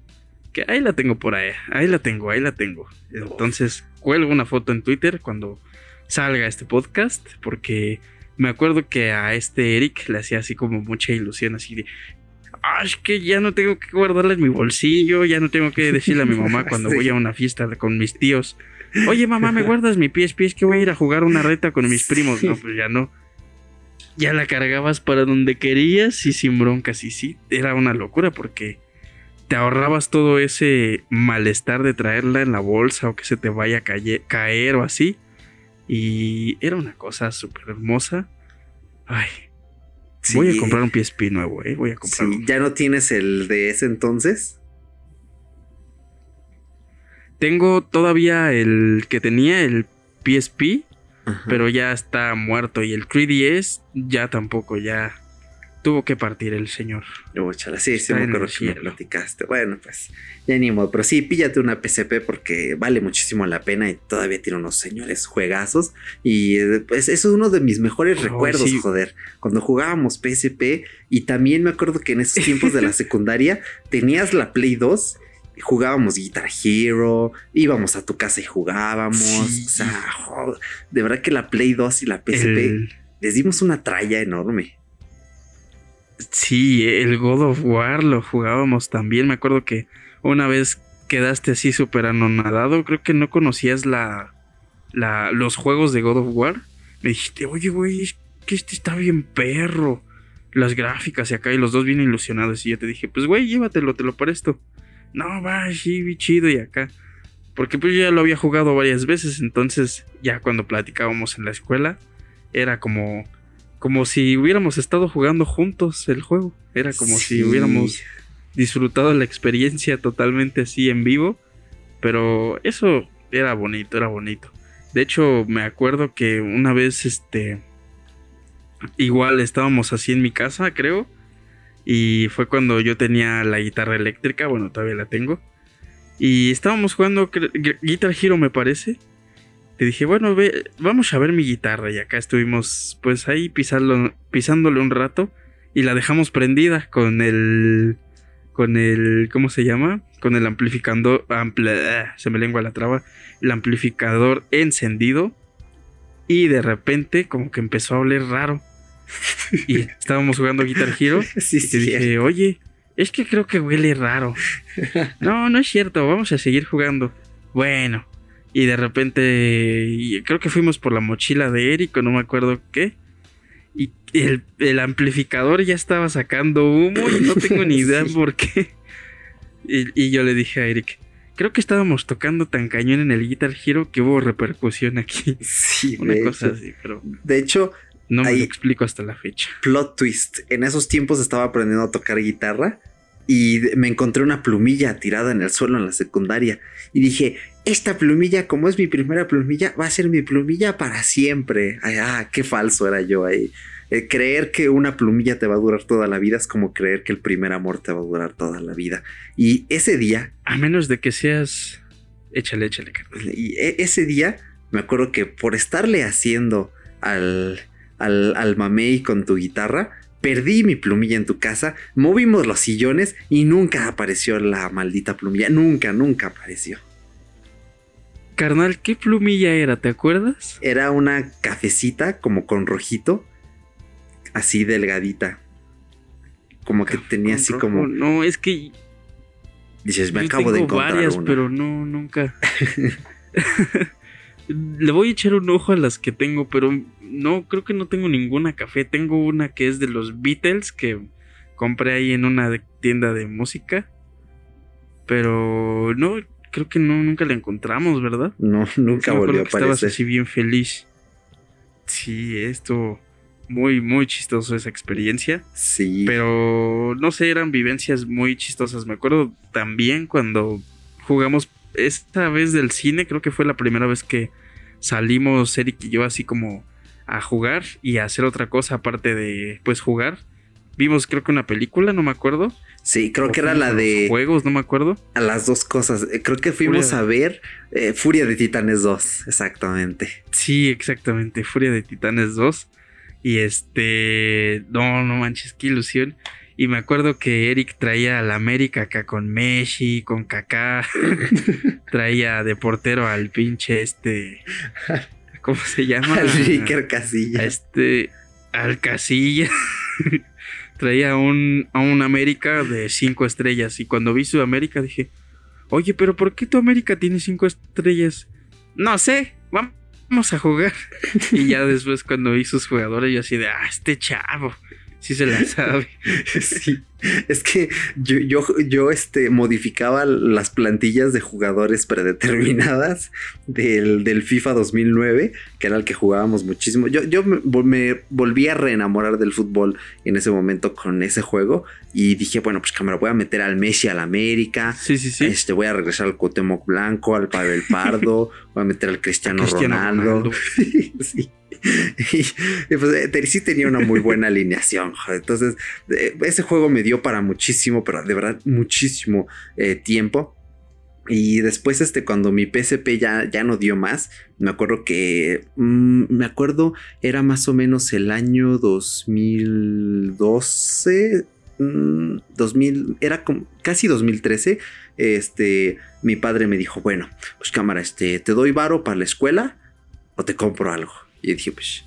Que ahí la tengo por ahí, ahí la tengo, ahí la tengo. Entonces cuelgo una foto en Twitter cuando salga este podcast, porque me acuerdo que a este Eric le hacía así como mucha ilusión, así de, "Ah, es que ya no tengo que guardarla en mi bolsillo, ya no tengo que decirle a mi mamá cuando Sí. voy a una fiesta con mis tíos. Oye, mamá, ¿me guardas mi PSP? Es que voy a ir a jugar una reta con mis primos. No, pues ya no. Ya la cargabas para donde querías y sin broncas. Y sí, era una locura porque te ahorrabas todo ese malestar de traerla en la bolsa o que se te vaya a caer o así. Y era una cosa súper hermosa. Ay, voy a comprar un PSP nuevo, ¿eh? Voy a comprar Sí, ¿Ya no tienes el de ese entonces? Tengo todavía el que tenía, el PSP, Ajá. pero ya está muerto. Y el 3DS ya tampoco, ya tuvo que partir el señor. Úchala, sí, sí, me acuerdo que me platicaste. Bueno, pues ya ni modo. Pero sí, píllate una PSP porque vale muchísimo la pena y todavía tiene unos señores juegazos. Y eh, pues eso es uno de mis mejores Ay, recuerdos, sí. joder. Cuando jugábamos PSP y también me acuerdo que en esos tiempos de la secundaria tenías la Play 2. y Jugábamos Guitar Hero, íbamos a tu casa y jugábamos. Sí. O sea, joder, de verdad que la Play 2 y la PSP El- les dimos una tralla enorme. Sí, el God of War lo jugábamos también. Me acuerdo que una vez quedaste así súper anonadado. Creo que no conocías la, la, los juegos de God of War. Me dijiste, oye, güey, que este está bien perro. Las gráficas y acá, y los dos bien ilusionados. Y yo te dije, pues, güey, llévatelo, te lo presto. No, va, sí, chido y acá. Porque pues yo ya lo había jugado varias veces. Entonces, ya cuando platicábamos en la escuela, era como. Como si hubiéramos estado jugando juntos el juego. Era como Sí. si hubiéramos disfrutado la experiencia totalmente así en vivo. Pero eso era bonito, era bonito. De hecho, me acuerdo que una vez, este, igual estábamos así en mi casa, creo. Y fue cuando yo tenía la guitarra eléctrica, bueno, todavía la tengo. Y estábamos jugando Guitar Hero, me parece. Te dije, bueno, ve, vamos a ver mi guitarra. Y acá estuvimos, pues ahí pisarlo, pisándole un rato. Y la dejamos prendida con el. Con el. ¿Cómo se llama? Con el amplificador. Ampli- se me lengua la traba. El amplificador encendido. Y de repente, como que empezó a oler raro. Y estábamos jugando Guitar Hero. Sí, Y te dije, oye, es que creo que huele raro. No, no es cierto, vamos a seguir jugando. Bueno, y de repente, creo que fuimos por la mochila de Eric, o no me acuerdo qué. Y el, el amplificador ya estaba sacando humo y no tengo ni idea Sí. por qué. Y, y yo le dije a Eric, creo que estábamos tocando tan cañón en el Guitar Hero que hubo repercusión aquí. Sí, Una cosa hecho. así, pero De hecho, no me lo explico hasta la fecha. plot twist. En esos tiempos estaba aprendiendo a tocar guitarra y me encontré una plumilla tirada en el suelo en la secundaria y dije, esta plumilla, como es mi primera plumilla, va a ser mi plumilla para siempre. Ay, ah, qué falso era yo ahí. Eh, creer que una plumilla te va a durar toda la vida es como creer que el primer amor te va a durar toda la vida. Y ese día A menos de que seas... Échale, échale, y e- ese día me acuerdo que por estarle haciendo al, al, al mamey con tu guitarra, perdí mi plumilla en tu casa, movimos los sillones y nunca apareció la maldita plumilla. Nunca, nunca apareció. Carnal, ¿qué plumilla era? ¿Te acuerdas? Era una cafecita como con rojito, así delgadita. Como que tenía así como... No, es que Dices, me yo acabo de tengo encontrar varias, una. pero no, nunca. Le voy a echar un ojo a las que tengo, pero no, creo que no tengo ninguna café. Tengo una que es de los Beatles que compré ahí en una tienda de música. Pero no, creo que no, nunca la encontramos, ¿verdad? No, nunca Sí, me volvió acuerdo a que estabas aparecer. así bien feliz. Sí, esto muy, muy chistoso esa experiencia. Sí. Pero no sé, eran vivencias muy chistosas. Me acuerdo también cuando jugamos esta vez del cine, creo que fue la primera vez que salimos Eric y yo así como a jugar y a hacer otra cosa aparte de pues jugar. Vimos creo que una película, no me acuerdo. Sí, creo O que era la de... juegos, no me acuerdo. A las dos cosas. Eh, Creo que fuimos Furia a ver eh, Furia de Titanes 2, exactamente. Sí, exactamente, Furia de Titanes 2. Y este, no, no manches, qué ilusión. Y me acuerdo que Eric traía al América acá con Messi, con Kaká. traía de portero al pinche este. ¿Cómo se llama? Al Casilla. A este. Al Casilla. traía un, a un América de cinco estrellas. Y cuando vi su América dije: Oye, pero ¿por qué tu América tiene cinco estrellas? No sé, vamos a jugar. y ya después, cuando vi sus jugadores, yo así de: Ah, este chavo. Sí se la sabe. Sí. Es que yo, yo, yo este, modificaba las plantillas de jugadores predeterminadas del, del FIFA 2009, que era el que jugábamos muchísimo. Yo, yo me, vol- me volví a reenamorar del fútbol en ese momento con ese juego y dije, bueno, pues cámara, voy a meter al Messi al América. Sí, sí, sí. Este, voy a regresar al Cuauhtémoc Blanco, al Pavel Pardo, voy a meter al Cristiano, Cristiano Ronaldo. Ronaldo. sí. Y, y pues eh, sí tenía una muy buena alineación. Entonces, eh, ese juego me dio para muchísimo, pero de verdad muchísimo eh, tiempo. Y después, este, cuando mi PSP ya, ya no dio más, me acuerdo que. mm, me acuerdo, era más o menos el año 2012. mm, 2000, era como casi 2013. Este, mi padre me dijo: Bueno, pues cámara, este, te doy varo para la escuela o te compro algo. Y dije: Pues,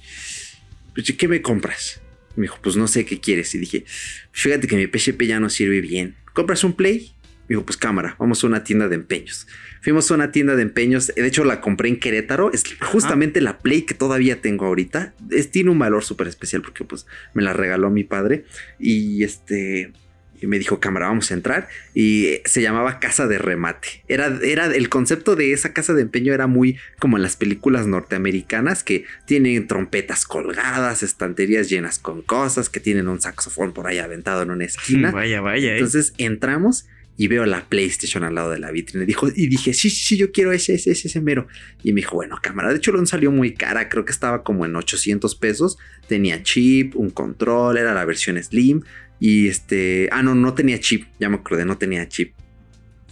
pues ¿qué me compras? Me dijo: Pues no sé qué quieres. Y dije: Fíjate que mi PSP ya no sirve bien. ¿Compras un Play? Me dijo, pues cámara, vamos a una tienda de empeños. Fuimos a una tienda de empeños, de hecho la compré en Querétaro, es justamente la Play que todavía tengo ahorita. Es, tiene un valor súper especial porque pues me la regaló mi padre y este... Y me dijo, cámara, vamos a entrar. Y se llamaba casa de remate. Era, era el concepto de esa casa de empeño era muy como en las películas norteamericanas que tienen trompetas colgadas, estanterías llenas con cosas, que tienen un saxofón por ahí aventado en una esquina. Vaya, vaya. eh. Entonces entramos y veo la PlayStation al lado de la vitrina. Dijo, y dije, sí, sí, sí, yo quiero ese, ese, ese, ese mero. Y me dijo, bueno, cámara. De hecho, no salió muy cara. Creo que estaba como en 800 pesos. Tenía chip, un control, era la versión Slim. Y este, ah, no, no tenía chip. Ya me acordé, no tenía chip.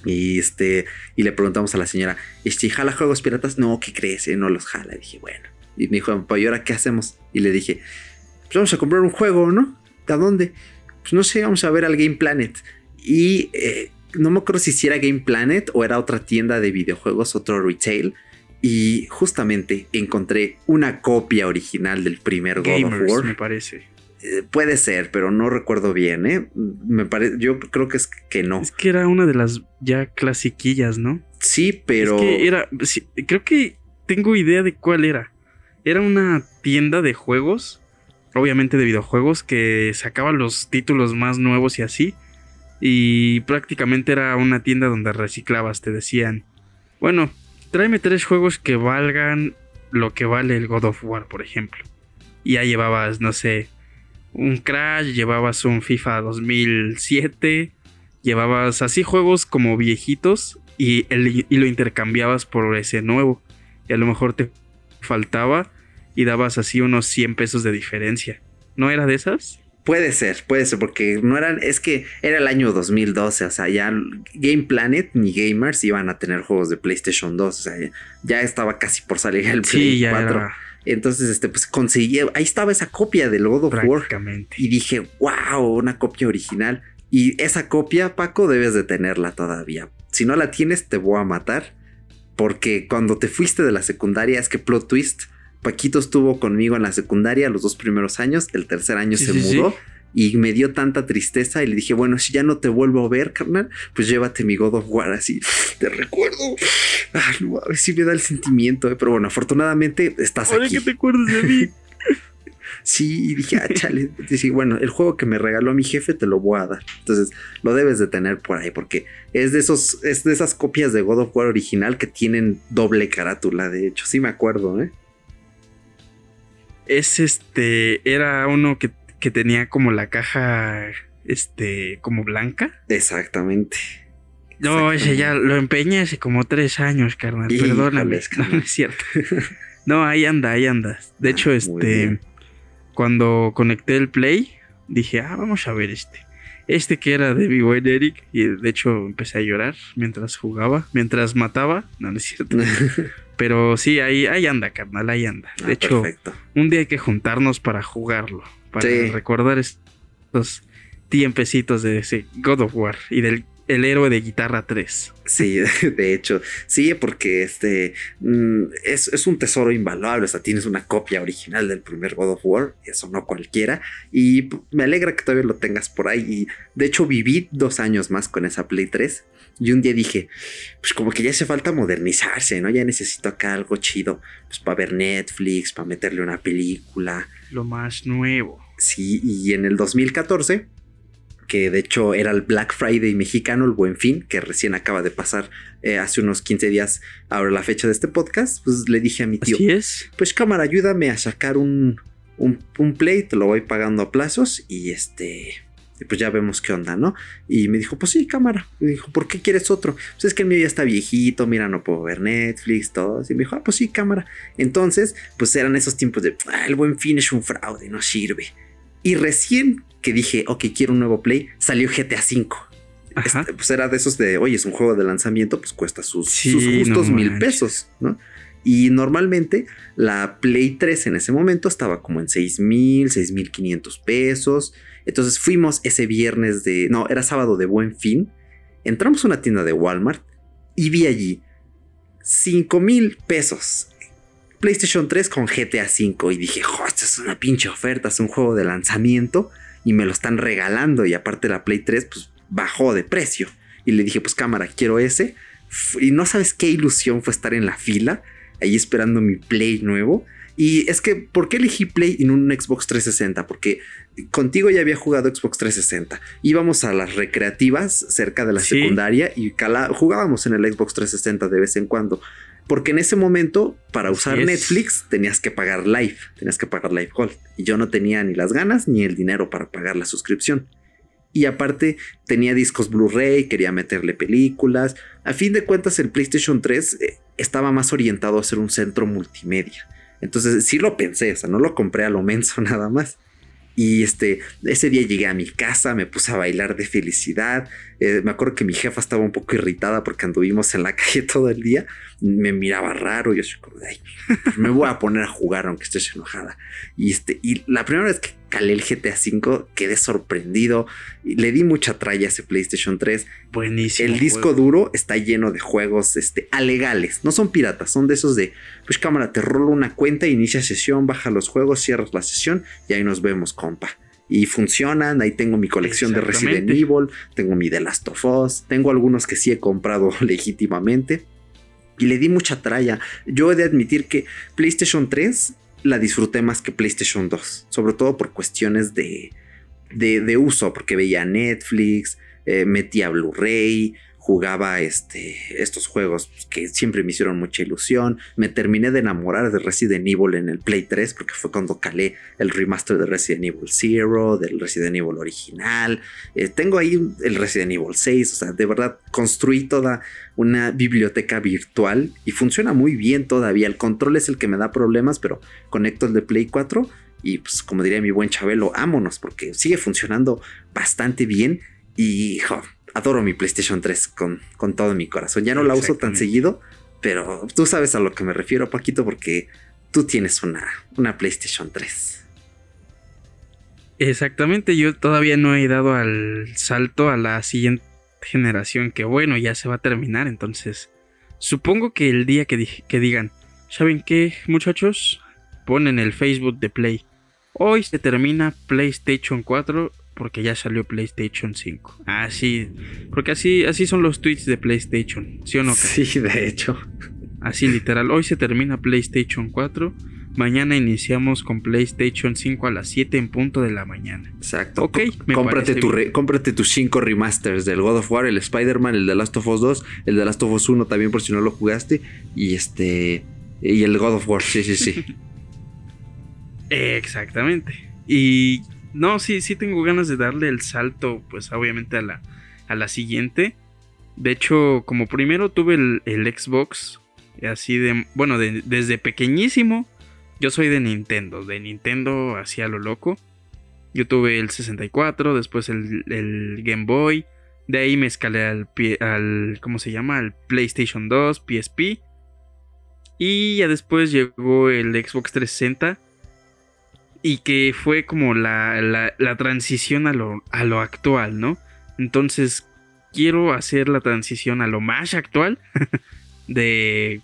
Y este, y le preguntamos a la señora, este, ¿jala juegos piratas? No, ¿qué crees? Eh, no los jala. Y dije, bueno. Y me dijo, ¿y ahora qué hacemos? Y le dije, pues vamos a comprar un juego, ¿no? ¿De dónde? Pues no sé, vamos a ver al Game Planet. Y eh, no me acuerdo si era Game Planet o era otra tienda de videojuegos, otro retail. Y justamente encontré una copia original del primer God of War. me parece. Eh, puede ser, pero no recuerdo bien, ¿eh? Me parece, yo creo que es que no. Es que era una de las ya clasiquillas, ¿no? Sí, pero. Es que era. creo que tengo idea de cuál era. Era una tienda de juegos, obviamente de videojuegos, que sacaba los títulos más nuevos y así. Y prácticamente era una tienda donde reciclabas, te decían. Bueno, tráeme tres juegos que valgan lo que vale el God of War, por ejemplo. Y ya llevabas, no sé, un Crash, llevabas un FIFA 2007, llevabas así juegos como viejitos y, y lo intercambiabas por ese nuevo. Y a lo mejor te faltaba y dabas así unos 100 pesos de diferencia. ¿No era de esas? Puede ser, puede ser, porque no eran, es que era el año 2012, o sea, ya Game Planet ni Gamers iban a tener juegos de PlayStation 2, o sea, ya estaba casi por salir el Play 4. Entonces, este, pues conseguí, ahí estaba esa copia del God of War. Y dije, wow, una copia original. Y esa copia, Paco, debes de tenerla todavía. Si no la tienes, te voy a matar. Porque cuando te fuiste de la secundaria, es que plot twist Paquito estuvo conmigo en la secundaria los dos primeros años, el tercer año se mudó. Y me dio tanta tristeza y le dije, bueno, si ya no te vuelvo a ver, carnal, pues llévate mi God of War así. Te recuerdo. Ay, no, a ver si me da el sentimiento, eh, pero bueno, afortunadamente estás Ahora aquí. que te acuerdas de mí. sí, y dije, ah, chale. Dije, bueno, el juego que me regaló mi jefe te lo voy a dar. Entonces, lo debes de tener por ahí, porque es de esos, es de esas copias de God of War original que tienen doble carátula. De hecho, sí me acuerdo, ¿eh? es este, era uno que, tenía como la caja, este, como blanca. Exactamente. No, ese ya lo empeñé hace como tres años, carnal. Perdóname. No, es cierto. no, ahí anda, ahí anda. De ah, hecho, este, cuando conecté el Play, dije, ah, vamos a ver este. Este que era de Vivo Eric, y de hecho empecé a llorar mientras jugaba, mientras mataba. No, no es cierto. Pero sí, ahí, ahí anda, carnal, ahí anda. De ah, hecho, un día hay que juntarnos para jugarlo, para recordar estos tiempecitos de ese God of War y del el héroe de guitarra 3. Sí, de hecho, sí, porque este mm, es, es, un tesoro invaluable. O sea, tienes una copia original del primer God of War, eso no cualquiera. Y me alegra que todavía lo tengas por ahí. Y de hecho, viví dos años más con esa Play 3. Y un día dije, pues como que ya hace falta modernizarse, ¿no? Ya necesito acá algo chido, pues para ver Netflix, para meterle una película. Lo más nuevo. Sí, y en el 2014, que de hecho era el Black Friday mexicano, el Buen Fin, que recién acaba de pasar eh, hace unos 15 días, ahora la fecha de este podcast, pues le dije a mi tío, Así es. pues cámara, ayúdame a sacar un, un, un play, te lo voy pagando a plazos y este pues ya vemos qué onda, ¿no? Y me dijo, pues sí, cámara. Me dijo, ¿por qué quieres otro? Pues es que el mío ya está viejito, mira, no puedo ver Netflix, todo. Y me dijo, ah, pues sí, cámara. Entonces, pues eran esos tiempos de, ah, el buen fin es un fraude, no sirve. Y recién que dije, ok, quiero un nuevo play, salió GTA V. Este, pues era de esos de, oye, es un juego de lanzamiento, pues cuesta sus, justos mil pesos, ¿no? Y normalmente la Play 3 en ese momento estaba como en 6 mil, 6 mil 500 pesos. Entonces fuimos ese viernes de, no, era sábado de buen fin. Entramos a una tienda de Walmart y vi allí 5 mil pesos. PlayStation 3 con GTA 5 y dije, jo, esta es una pinche oferta, es un juego de lanzamiento y me lo están regalando y aparte la Play 3 pues bajó de precio. Y le dije, pues cámara, quiero ese. Y no sabes qué ilusión fue estar en la fila, ahí esperando mi Play nuevo. Y es que, ¿por qué elegí Play en un Xbox 360? Porque contigo ya había jugado Xbox 360. Íbamos a las recreativas cerca de la secundaria y jugábamos en el Xbox 360 de vez en cuando. Porque en ese momento, para usar Netflix, tenías que pagar Live, tenías que pagar Live Gold. Y yo no tenía ni las ganas ni el dinero para pagar la suscripción. Y aparte, tenía discos Blu-ray, quería meterle películas. A fin de cuentas, el PlayStation 3 eh, estaba más orientado a ser un centro multimedia. Entonces sí lo pensé, o sea, no lo compré a lo menso nada más. Y este, ese día llegué a mi casa, me puse a bailar de felicidad. Eh, me acuerdo que mi jefa estaba un poco irritada porque anduvimos en la calle todo el día. Me miraba raro. Y yo soy como, me voy a poner a jugar aunque estés enojada. Y, este, y la primera vez que calé el GTA V quedé sorprendido. Le di mucha tralla a ese PlayStation 3. Buenísimo. El disco duro está lleno de juegos este, alegales. No son piratas, son de esos de, pues cámara, te rolo una cuenta, inicia sesión, baja los juegos, cierras la sesión y ahí nos vemos, compa y funcionan. Ahí tengo mi colección de Resident Evil, tengo mi The Last of Us, tengo algunos que sí he comprado legítimamente. Y le di mucha tralla. Yo he de admitir que PlayStation 3 la disfruté más que PlayStation 2, sobre todo por cuestiones de, de, uso, porque veía Netflix, eh, metía Blu-ray, jugaba este, estos juegos que siempre me hicieron mucha ilusión. Me terminé de enamorar de Resident Evil en el Play 3 porque fue cuando calé el remaster de Resident Evil Zero, del Resident Evil original. Eh, tengo ahí el Resident Evil 6, o sea, de verdad construí toda una biblioteca virtual y funciona muy bien todavía. El control es el que me da problemas, pero conecto el de Play 4 y pues como diría mi buen Chabelo, ámonos porque sigue funcionando bastante bien y adoro mi PlayStation 3 con, con todo mi corazón. Ya no la uso tan seguido, pero tú sabes a lo que me refiero, Paquito, porque tú tienes una, una PlayStation 3. Exactamente, yo todavía no he dado al salto a la siguiente generación, que bueno, ya se va a terminar, entonces supongo que el día que, que digan, ¿saben qué muchachos? Ponen el Facebook de Play. Hoy se termina PlayStation 4 porque ya salió PlayStation 5. Así, porque así, así son los tweets de PlayStation, ¿sí o no? Sí, de hecho. Así literal, hoy se termina PlayStation 4. Mañana iniciamos con PlayStation 5 a las 7 en punto de la mañana. Exacto. Ok, cómprate, tu cómprate tus 5 remasters del God of War, el Spider-Man, el de Last of Us 2, el de Last of Us 1 también por si no lo jugaste. Y este. Y el God of War, sí, sí, sí. Exactamente. Y no, sí, sí tengo ganas de darle el salto, pues obviamente a la, a la siguiente. De hecho, como primero tuve el, Xbox, así de, bueno, desde pequeñísimo, yo soy de Nintendo, de Nintendo hacia lo loco. Yo tuve el 64, después el, Game Boy, de ahí me escalé al, al, ¿cómo se llama? Al PlayStation 2, PSP. Y ya después llegó el Xbox 360 y que fue como la, la, transición a lo, a lo actual, ¿no? Entonces quiero hacer la transición a lo más actual de,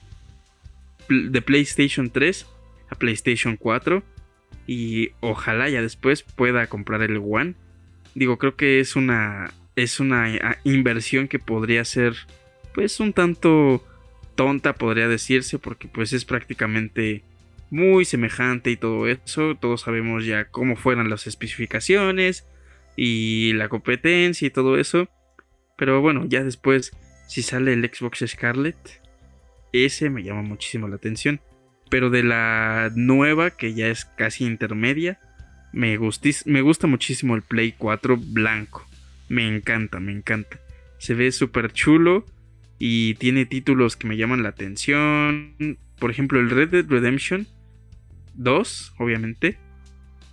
de PlayStation 3 a PlayStation 4 y ojalá ya después pueda comprar el One. Digo, creo que es una es una inversión que podría ser pues un tanto tonta podría decirse porque pues es prácticamente muy semejante y todo eso. Todos sabemos ya cómo fueran las especificaciones y la competencia y todo eso. Pero bueno, ya después, si sale el Xbox Scarlet, ese me llama muchísimo la atención. Pero de la nueva, que ya es casi intermedia, me, me gusta muchísimo el Play 4 blanco. Me encanta, me encanta. Se ve súper chulo y tiene títulos que me llaman la atención. Por ejemplo, el Red Dead Redemption 2, obviamente,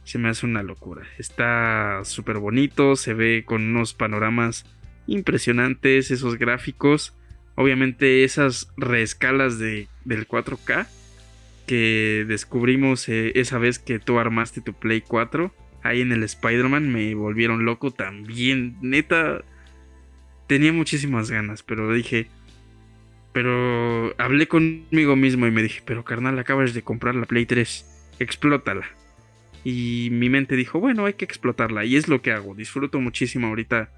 se me hace una locura. Está súper bonito, se ve con unos panoramas impresionantes, esos gráficos. Obviamente esas reescalas de, del 4K que descubrimos eh, esa vez que tú armaste tu Play 4 ahí en el Spider-Man me volvieron loco también. Neta, tenía muchísimas ganas, pero dije, pero hablé conmigo mismo y me dije, pero carnal, acabas de comprar la Play 3, explótala. Y mi mente dijo, bueno, hay que explotarla. Y es lo que hago. Disfruto muchísimo ahorita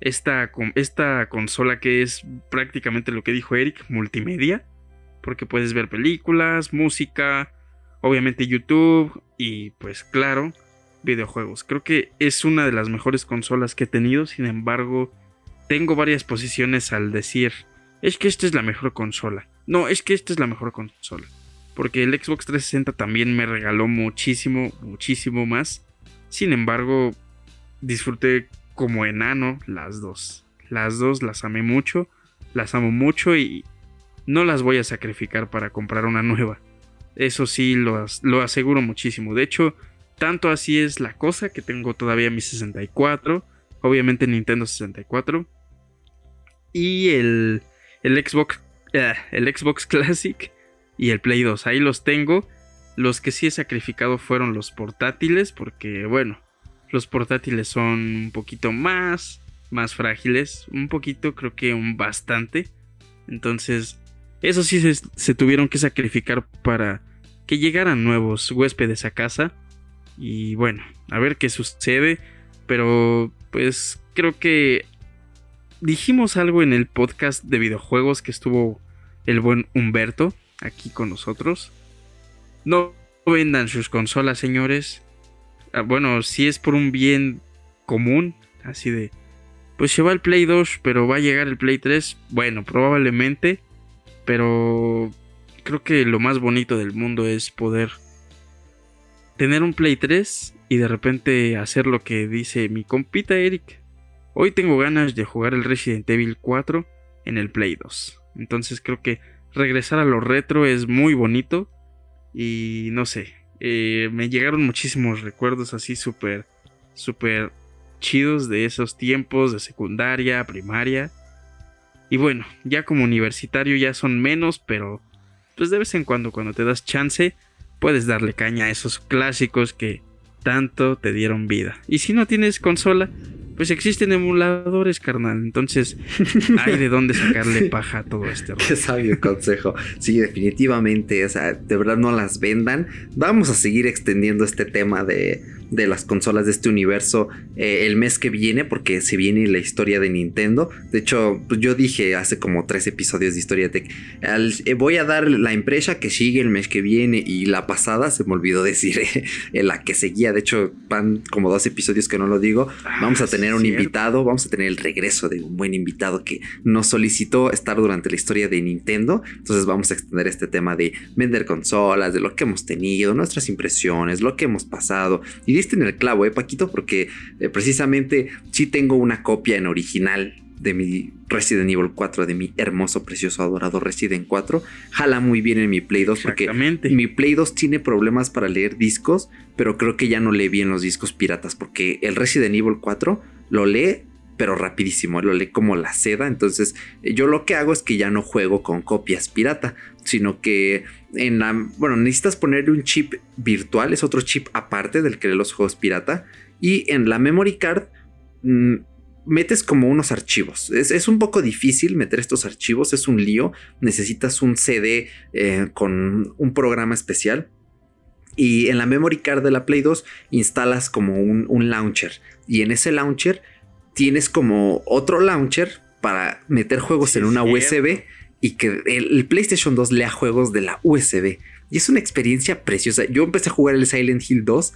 esta, esta consola que es prácticamente lo que dijo Eric, multimedia. Porque puedes ver películas, música, obviamente YouTube y pues claro, videojuegos. Creo que es una de las mejores consolas que he tenido. Sin embargo, tengo varias posiciones al decir es que esta es la mejor consola. No, es que esta es la mejor consola. Porque el Xbox 360 también me regaló muchísimo, muchísimo más. Sin embargo, disfruté como enano las dos. Las dos las amé mucho, las amo mucho y no las voy a sacrificar para comprar una nueva. Eso sí, lo, lo aseguro muchísimo. De hecho, tanto así es la cosa que tengo todavía mi 64, obviamente Nintendo 64, y el, el Xbox, eh, el Xbox Classic y el Play 2. Ahí los tengo. Los que sí he sacrificado fueron los portátiles, porque bueno, los portátiles son un poquito más, más frágiles, un poquito, creo que un bastante. Entonces, eso sí se, se tuvieron que sacrificar para que llegaran nuevos huéspedes a casa. Y bueno, a ver qué sucede. Pero pues creo que dijimos algo en el podcast de videojuegos que estuvo el buen Humberto aquí con nosotros. No vendan sus consolas, señores. Ah, bueno, si es por un bien común, así de, pues se va el Play 2, pero va a llegar el Play 3. Bueno, probablemente, pero creo que lo más bonito del mundo es poder tener un Play 3 y de repente hacer lo que dice mi compita Eric. Hoy tengo ganas de jugar el Resident Evil 4 en el Play 2. Entonces creo que regresar a lo retro es muy bonito. Y no sé, eh, me llegaron muchísimos recuerdos así súper, súper chidos de esos tiempos de secundaria, primaria. Y bueno, ya como universitario ya son menos, pero pues de vez en cuando cuando te das chance, puedes darle caña a esos clásicos que tanto te dieron vida. Y si no tienes consola, pues existen emuladores, carnal. Entonces, hay de dónde sacarle paja a todo este rollo. Qué sabio consejo. Sí, definitivamente. O sea, de verdad no las vendan. Vamos a seguir extendiendo este tema de, de las consolas de este universo eh, el mes que viene, porque se viene la historia de Nintendo. De hecho, pues yo dije hace como tres episodios de Historia Tech, eh, voy a dar la empresa que sigue el mes que viene y la pasada se me olvidó decir eh, la que seguía. De hecho, van como dos episodios que no lo digo. Ah, vamos a tener un cierto. invitado, vamos a tener el regreso de un buen invitado que nos solicitó estar durante la historia de Nintendo. Entonces vamos a extender este tema de vender consolas, de lo que hemos tenido, nuestras impresiones, lo que hemos pasado. Y diste en el clavo, eh, Paquito, porque eh, precisamente sí tengo una copia en original de mi Resident Evil 4, de mi hermoso, precioso, adorado Resident 4. Jala muy bien en mi Play 2 porque mi Play 2 tiene problemas para leer discos, pero creo que ya no lee bien los discos piratas porque el Resident Evil 4 lo lee pero rapidísimo, lo lee como la seda, entonces yo lo que hago es que ya no juego con copias pirata, sino que en la, bueno, necesitas ponerle un chip virtual, es otro chip aparte del que lee los juegos pirata, y en la memory card mm, metes como unos archivos. Es, es un poco difícil meter estos archivos, es un lío. Necesitas un CD eh, con un programa especial. Y en la memory card de la Play 2 instalas como un, un launcher. Y en ese launcher tienes como otro launcher para meter juegos Sí, en una. USB y que el, el PlayStation 2 lea juegos de la USB. Y es una experiencia preciosa. Yo empecé a jugar el Silent Hill 2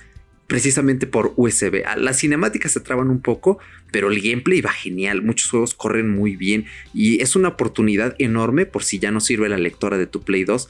precisamente por USB. Ah, Las cinemáticas se traban un poco, pero el gameplay va genial. Muchos juegos corren muy bien y es una oportunidad enorme por si ya no sirve la lectora de tu Play 2,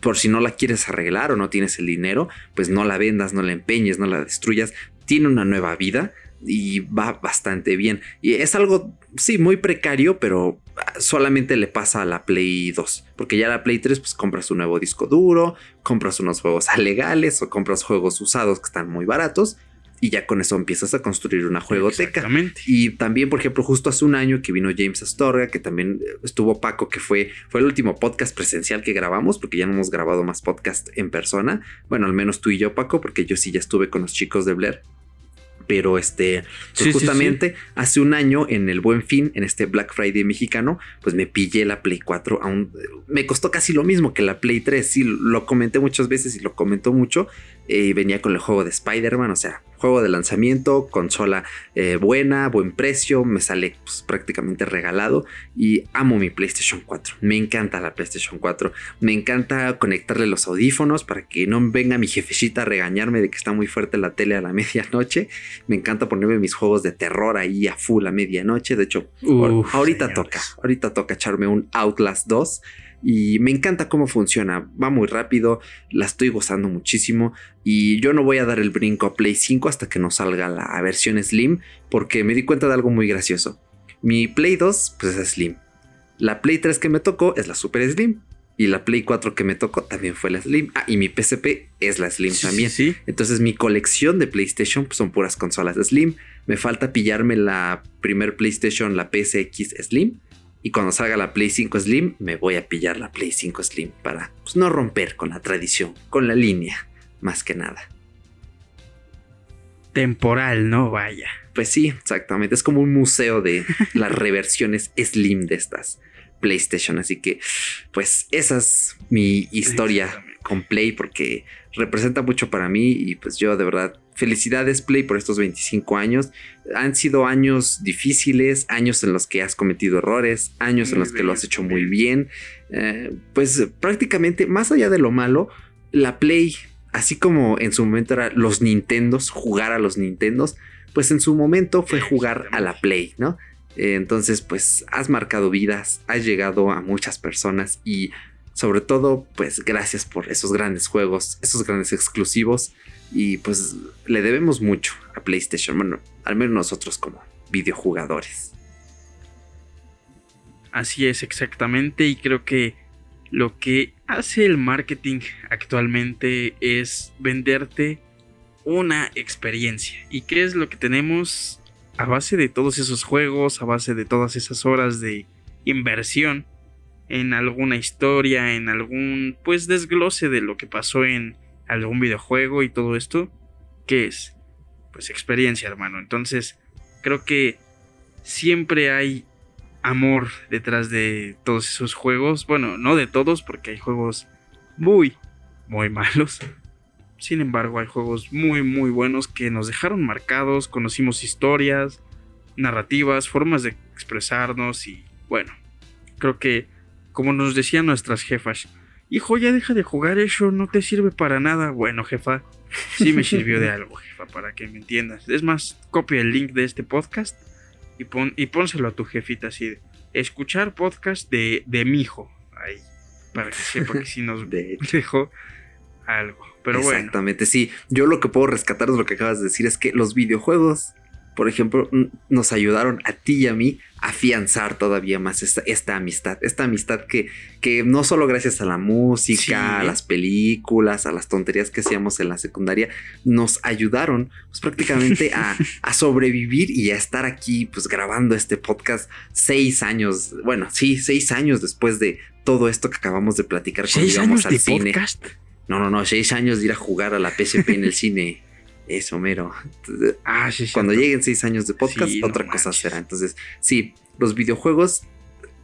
por si no la quieres arreglar o no tienes el dinero, pues no la vendas, no la empeñes, no la destruyas. Tiene una nueva vida y va bastante bien. Y es algo, sí, muy precario, pero solamente le pasa a la Play 2. Porque ya la Play 3, pues compras un nuevo disco duro, compras unos juegos legales o compras juegos usados que están muy baratos. Y ya con eso empiezas a construir una juegoteca. Exactamente. Y también, por ejemplo, justo hace un año que vino James Astorga, que también estuvo Paco, que fue, fue el último podcast presencial que grabamos, porque ya no hemos grabado más podcast en persona. Bueno, al menos tú y yo, Paco, porque yo sí ya estuve con los chicos de Blair. Pero este, pues Sí, sí, justamente hace un año en el Buen Fin, en este Black Friday mexicano, pues me pillé la Play 4. Aún, me costó casi lo mismo que la Play 3. Sí, lo comenté muchas veces y lo comentó mucho. Eh, venía con el juego de Spider-Man, o sea, juego de lanzamiento, consola eh, buena, buen precio, me sale pues, prácticamente regalado y amo mi PlayStation 4. Me encanta la PlayStation 4. Me encanta conectarle los audífonos para que no venga mi jefecita a regañarme de que está muy fuerte la tele a la medianoche. Me encanta ponerme mis juegos de terror ahí a full a medianoche. De hecho, Uf, ahorita señores. toca, ahorita toca echarme un Outlast 2 y me encanta cómo funciona, va muy rápido, la estoy gozando muchísimo y yo no voy a dar el brinco a Play 5 hasta que no salga la versión Slim porque me di cuenta de algo muy gracioso. Mi Play 2 pues es Slim. La Play 3 que me tocó es la Super Slim y la Play 4 que me tocó también fue la Slim. Ah, y mi PSP es la Slim Sí, también. sí, sí. Entonces mi colección de PlayStation pues, son puras consolas Slim. Me falta pillarme la primer PlayStation, la PSX Slim. Y cuando salga la Play 5 Slim, me voy a pillar la Play 5 Slim para pues, no romper con la tradición, con la línea, más que nada. Temporal, ¿no? Vaya. Pues sí, exactamente. Es como un museo de las reversiones Slim de estas PlayStation. Así que, pues, esa es mi historia con Play porque representa mucho para mí y pues yo de verdad felicidades Play por estos 25 años. Han sido años difíciles, años en los que has cometido errores, años en los que lo has hecho muy bien. Eh, pues prácticamente, más allá de lo malo, la Play, así como en su momento era los Nintendos, jugar a los Nintendos, pues en su momento fue jugar a la Play, ¿no? Eh, entonces, pues has marcado vidas, has llegado a muchas personas y sobre todo, pues gracias por esos grandes juegos, esos grandes exclusivos. Y pues le debemos mucho a PlayStation, bueno, al menos nosotros como videojugadores. Así es, exactamente. Y creo que lo que hace el marketing actualmente es venderte una experiencia. ¿Y qué es lo que tenemos a base de todos esos juegos, a base de todas esas horas de inversión? en alguna historia, en algún pues desglose de lo que pasó en algún videojuego y todo esto, ¿qué es? Pues experiencia, hermano. Entonces, creo que siempre hay amor detrás de todos esos juegos. Bueno, no de todos, porque hay juegos muy, muy malos. Sin embargo, hay juegos muy, muy buenos que nos dejaron marcados, conocimos historias, narrativas, formas de expresarnos y bueno, creo que como nos decían nuestras jefas. Hijo, ya deja de jugar eso, no te sirve para nada. Bueno, jefa, sí me sirvió de algo, jefa, para que me entiendas. Es más, copia el link de este podcast y, pon, y pónselo a tu jefita así de escuchar podcast de, de mi hijo. Ahí, para que sepa que sí nos dejó algo. Pero Exactamente, sí. Yo lo que puedo rescatar de lo que acabas de decir es que los videojuegos por ejemplo, nos ayudaron a ti y a mí a afianzar todavía más esta, amistad. Esta amistad que, que, no solo gracias a la música, a las películas, a las tonterías que hacíamos en la secundaria, nos ayudaron pues, prácticamente a, sobrevivir y a estar aquí pues grabando este podcast seis años, bueno, sí, seis años después de todo esto que acabamos de platicar cuando íbamos al cine. Podcast? No, no, no, seis años de ir a jugar a la PSP en el cine. Eso, mero. ah, sí, Cuando lleguen seis años de podcast, otra cosa será. Entonces, sí, los videojuegos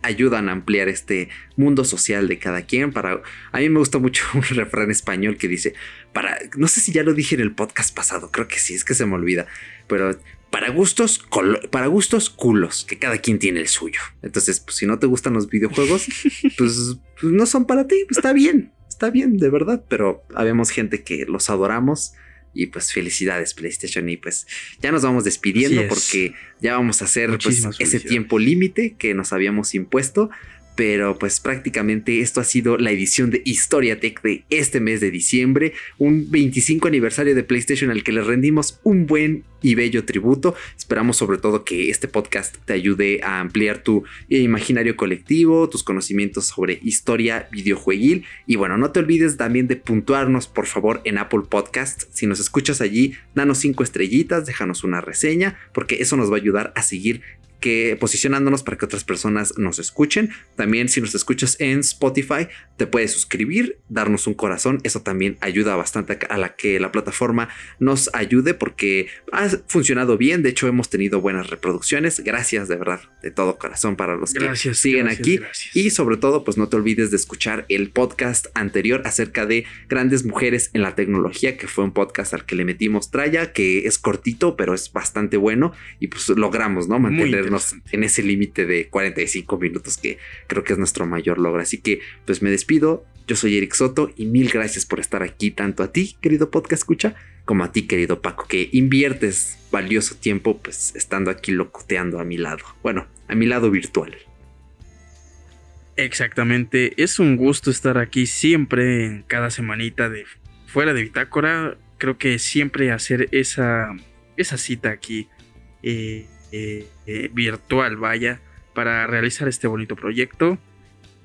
ayudan a ampliar este mundo social de cada quien. Para a mí me gusta mucho un refrán español que dice para no sé si ya lo dije en el podcast pasado, creo que sí, es que se me olvida, pero para gustos para gustos culos, que cada quien tiene el suyo. Entonces, pues si no te gustan los videojuegos, pues, pues, no son para ti, pues está bien, está bien, de verdad, pero habemos gente que los adoramos y pues felicidades PlayStation y pues ya nos vamos despidiendo porque ya vamos a hacer pues, ese tiempo límite que nos habíamos impuesto. Pero pues prácticamente esto ha sido la edición de Historia Tech de este mes de diciembre, un 25 aniversario de PlayStation al que le rendimos un buen y bello tributo. Esperamos sobre todo que este podcast te ayude a ampliar tu imaginario colectivo, tus conocimientos sobre historia videojueguil y bueno, no te olvides también de puntuarnos por favor en Apple Podcast. Si nos escuchas allí, danos cinco estrellitas, déjanos una reseña porque eso nos va a ayudar a seguir que posicionándonos para que otras personas nos escuchen. También si nos escuchas en Spotify, te puedes suscribir, darnos un corazón. Eso también ayuda bastante a la que la plataforma nos ayude porque ha funcionado bien. De hecho, hemos tenido buenas reproducciones. Gracias de verdad, de todo corazón para los que siguen aquí. Y sobre todo, pues no te olvides de escuchar el podcast anterior acerca de grandes mujeres en la tecnología, que fue un podcast al que le metimos tralla, que es cortito, pero es bastante bueno. Y pues logramos, ¿no? Mantener en ese límite de 45 minutos que creo que es nuestro mayor logro. Así que pues me despido. Yo soy Eric Soto y mil gracias por estar aquí, tanto a ti, querido podcast escucha, como a ti, querido Paco, que inviertes valioso tiempo pues estando aquí locuteando a mi lado. Bueno, a mi lado virtual. Exactamente, es un gusto estar aquí siempre en cada semanita de fuera de Bitácora. Creo que siempre hacer esa, esa cita aquí eh, eh, eh, virtual, vaya, para realizar este bonito proyecto.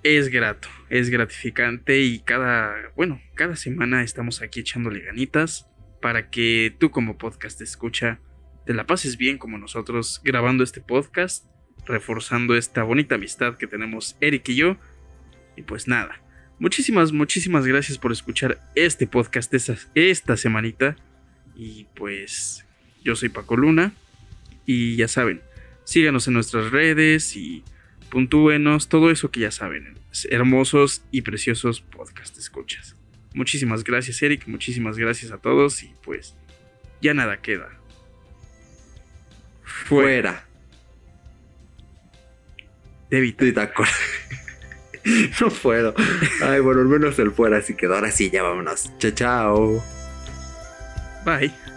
Es grato, es gratificante y cada, bueno, cada semana estamos aquí echándole ganitas para que tú como podcast escucha te la pases bien como nosotros grabando este podcast reforzando esta bonita amistad que tenemos Eric y yo. Y pues nada, muchísimas, muchísimas gracias por escuchar este podcast esta, esta semanita. Y pues yo soy Paco Luna. Y ya saben, síganos en nuestras redes y puntúenos, todo eso que ya saben. Hermosos y preciosos podcast escuchas. Muchísimas gracias Eric, muchísimas gracias a todos y pues ya nada queda. Fuera. David. no puedo. Ay, bueno, al menos el fuera así quedó. Ahora sí, ya vámonos. Chao, chao. Bye.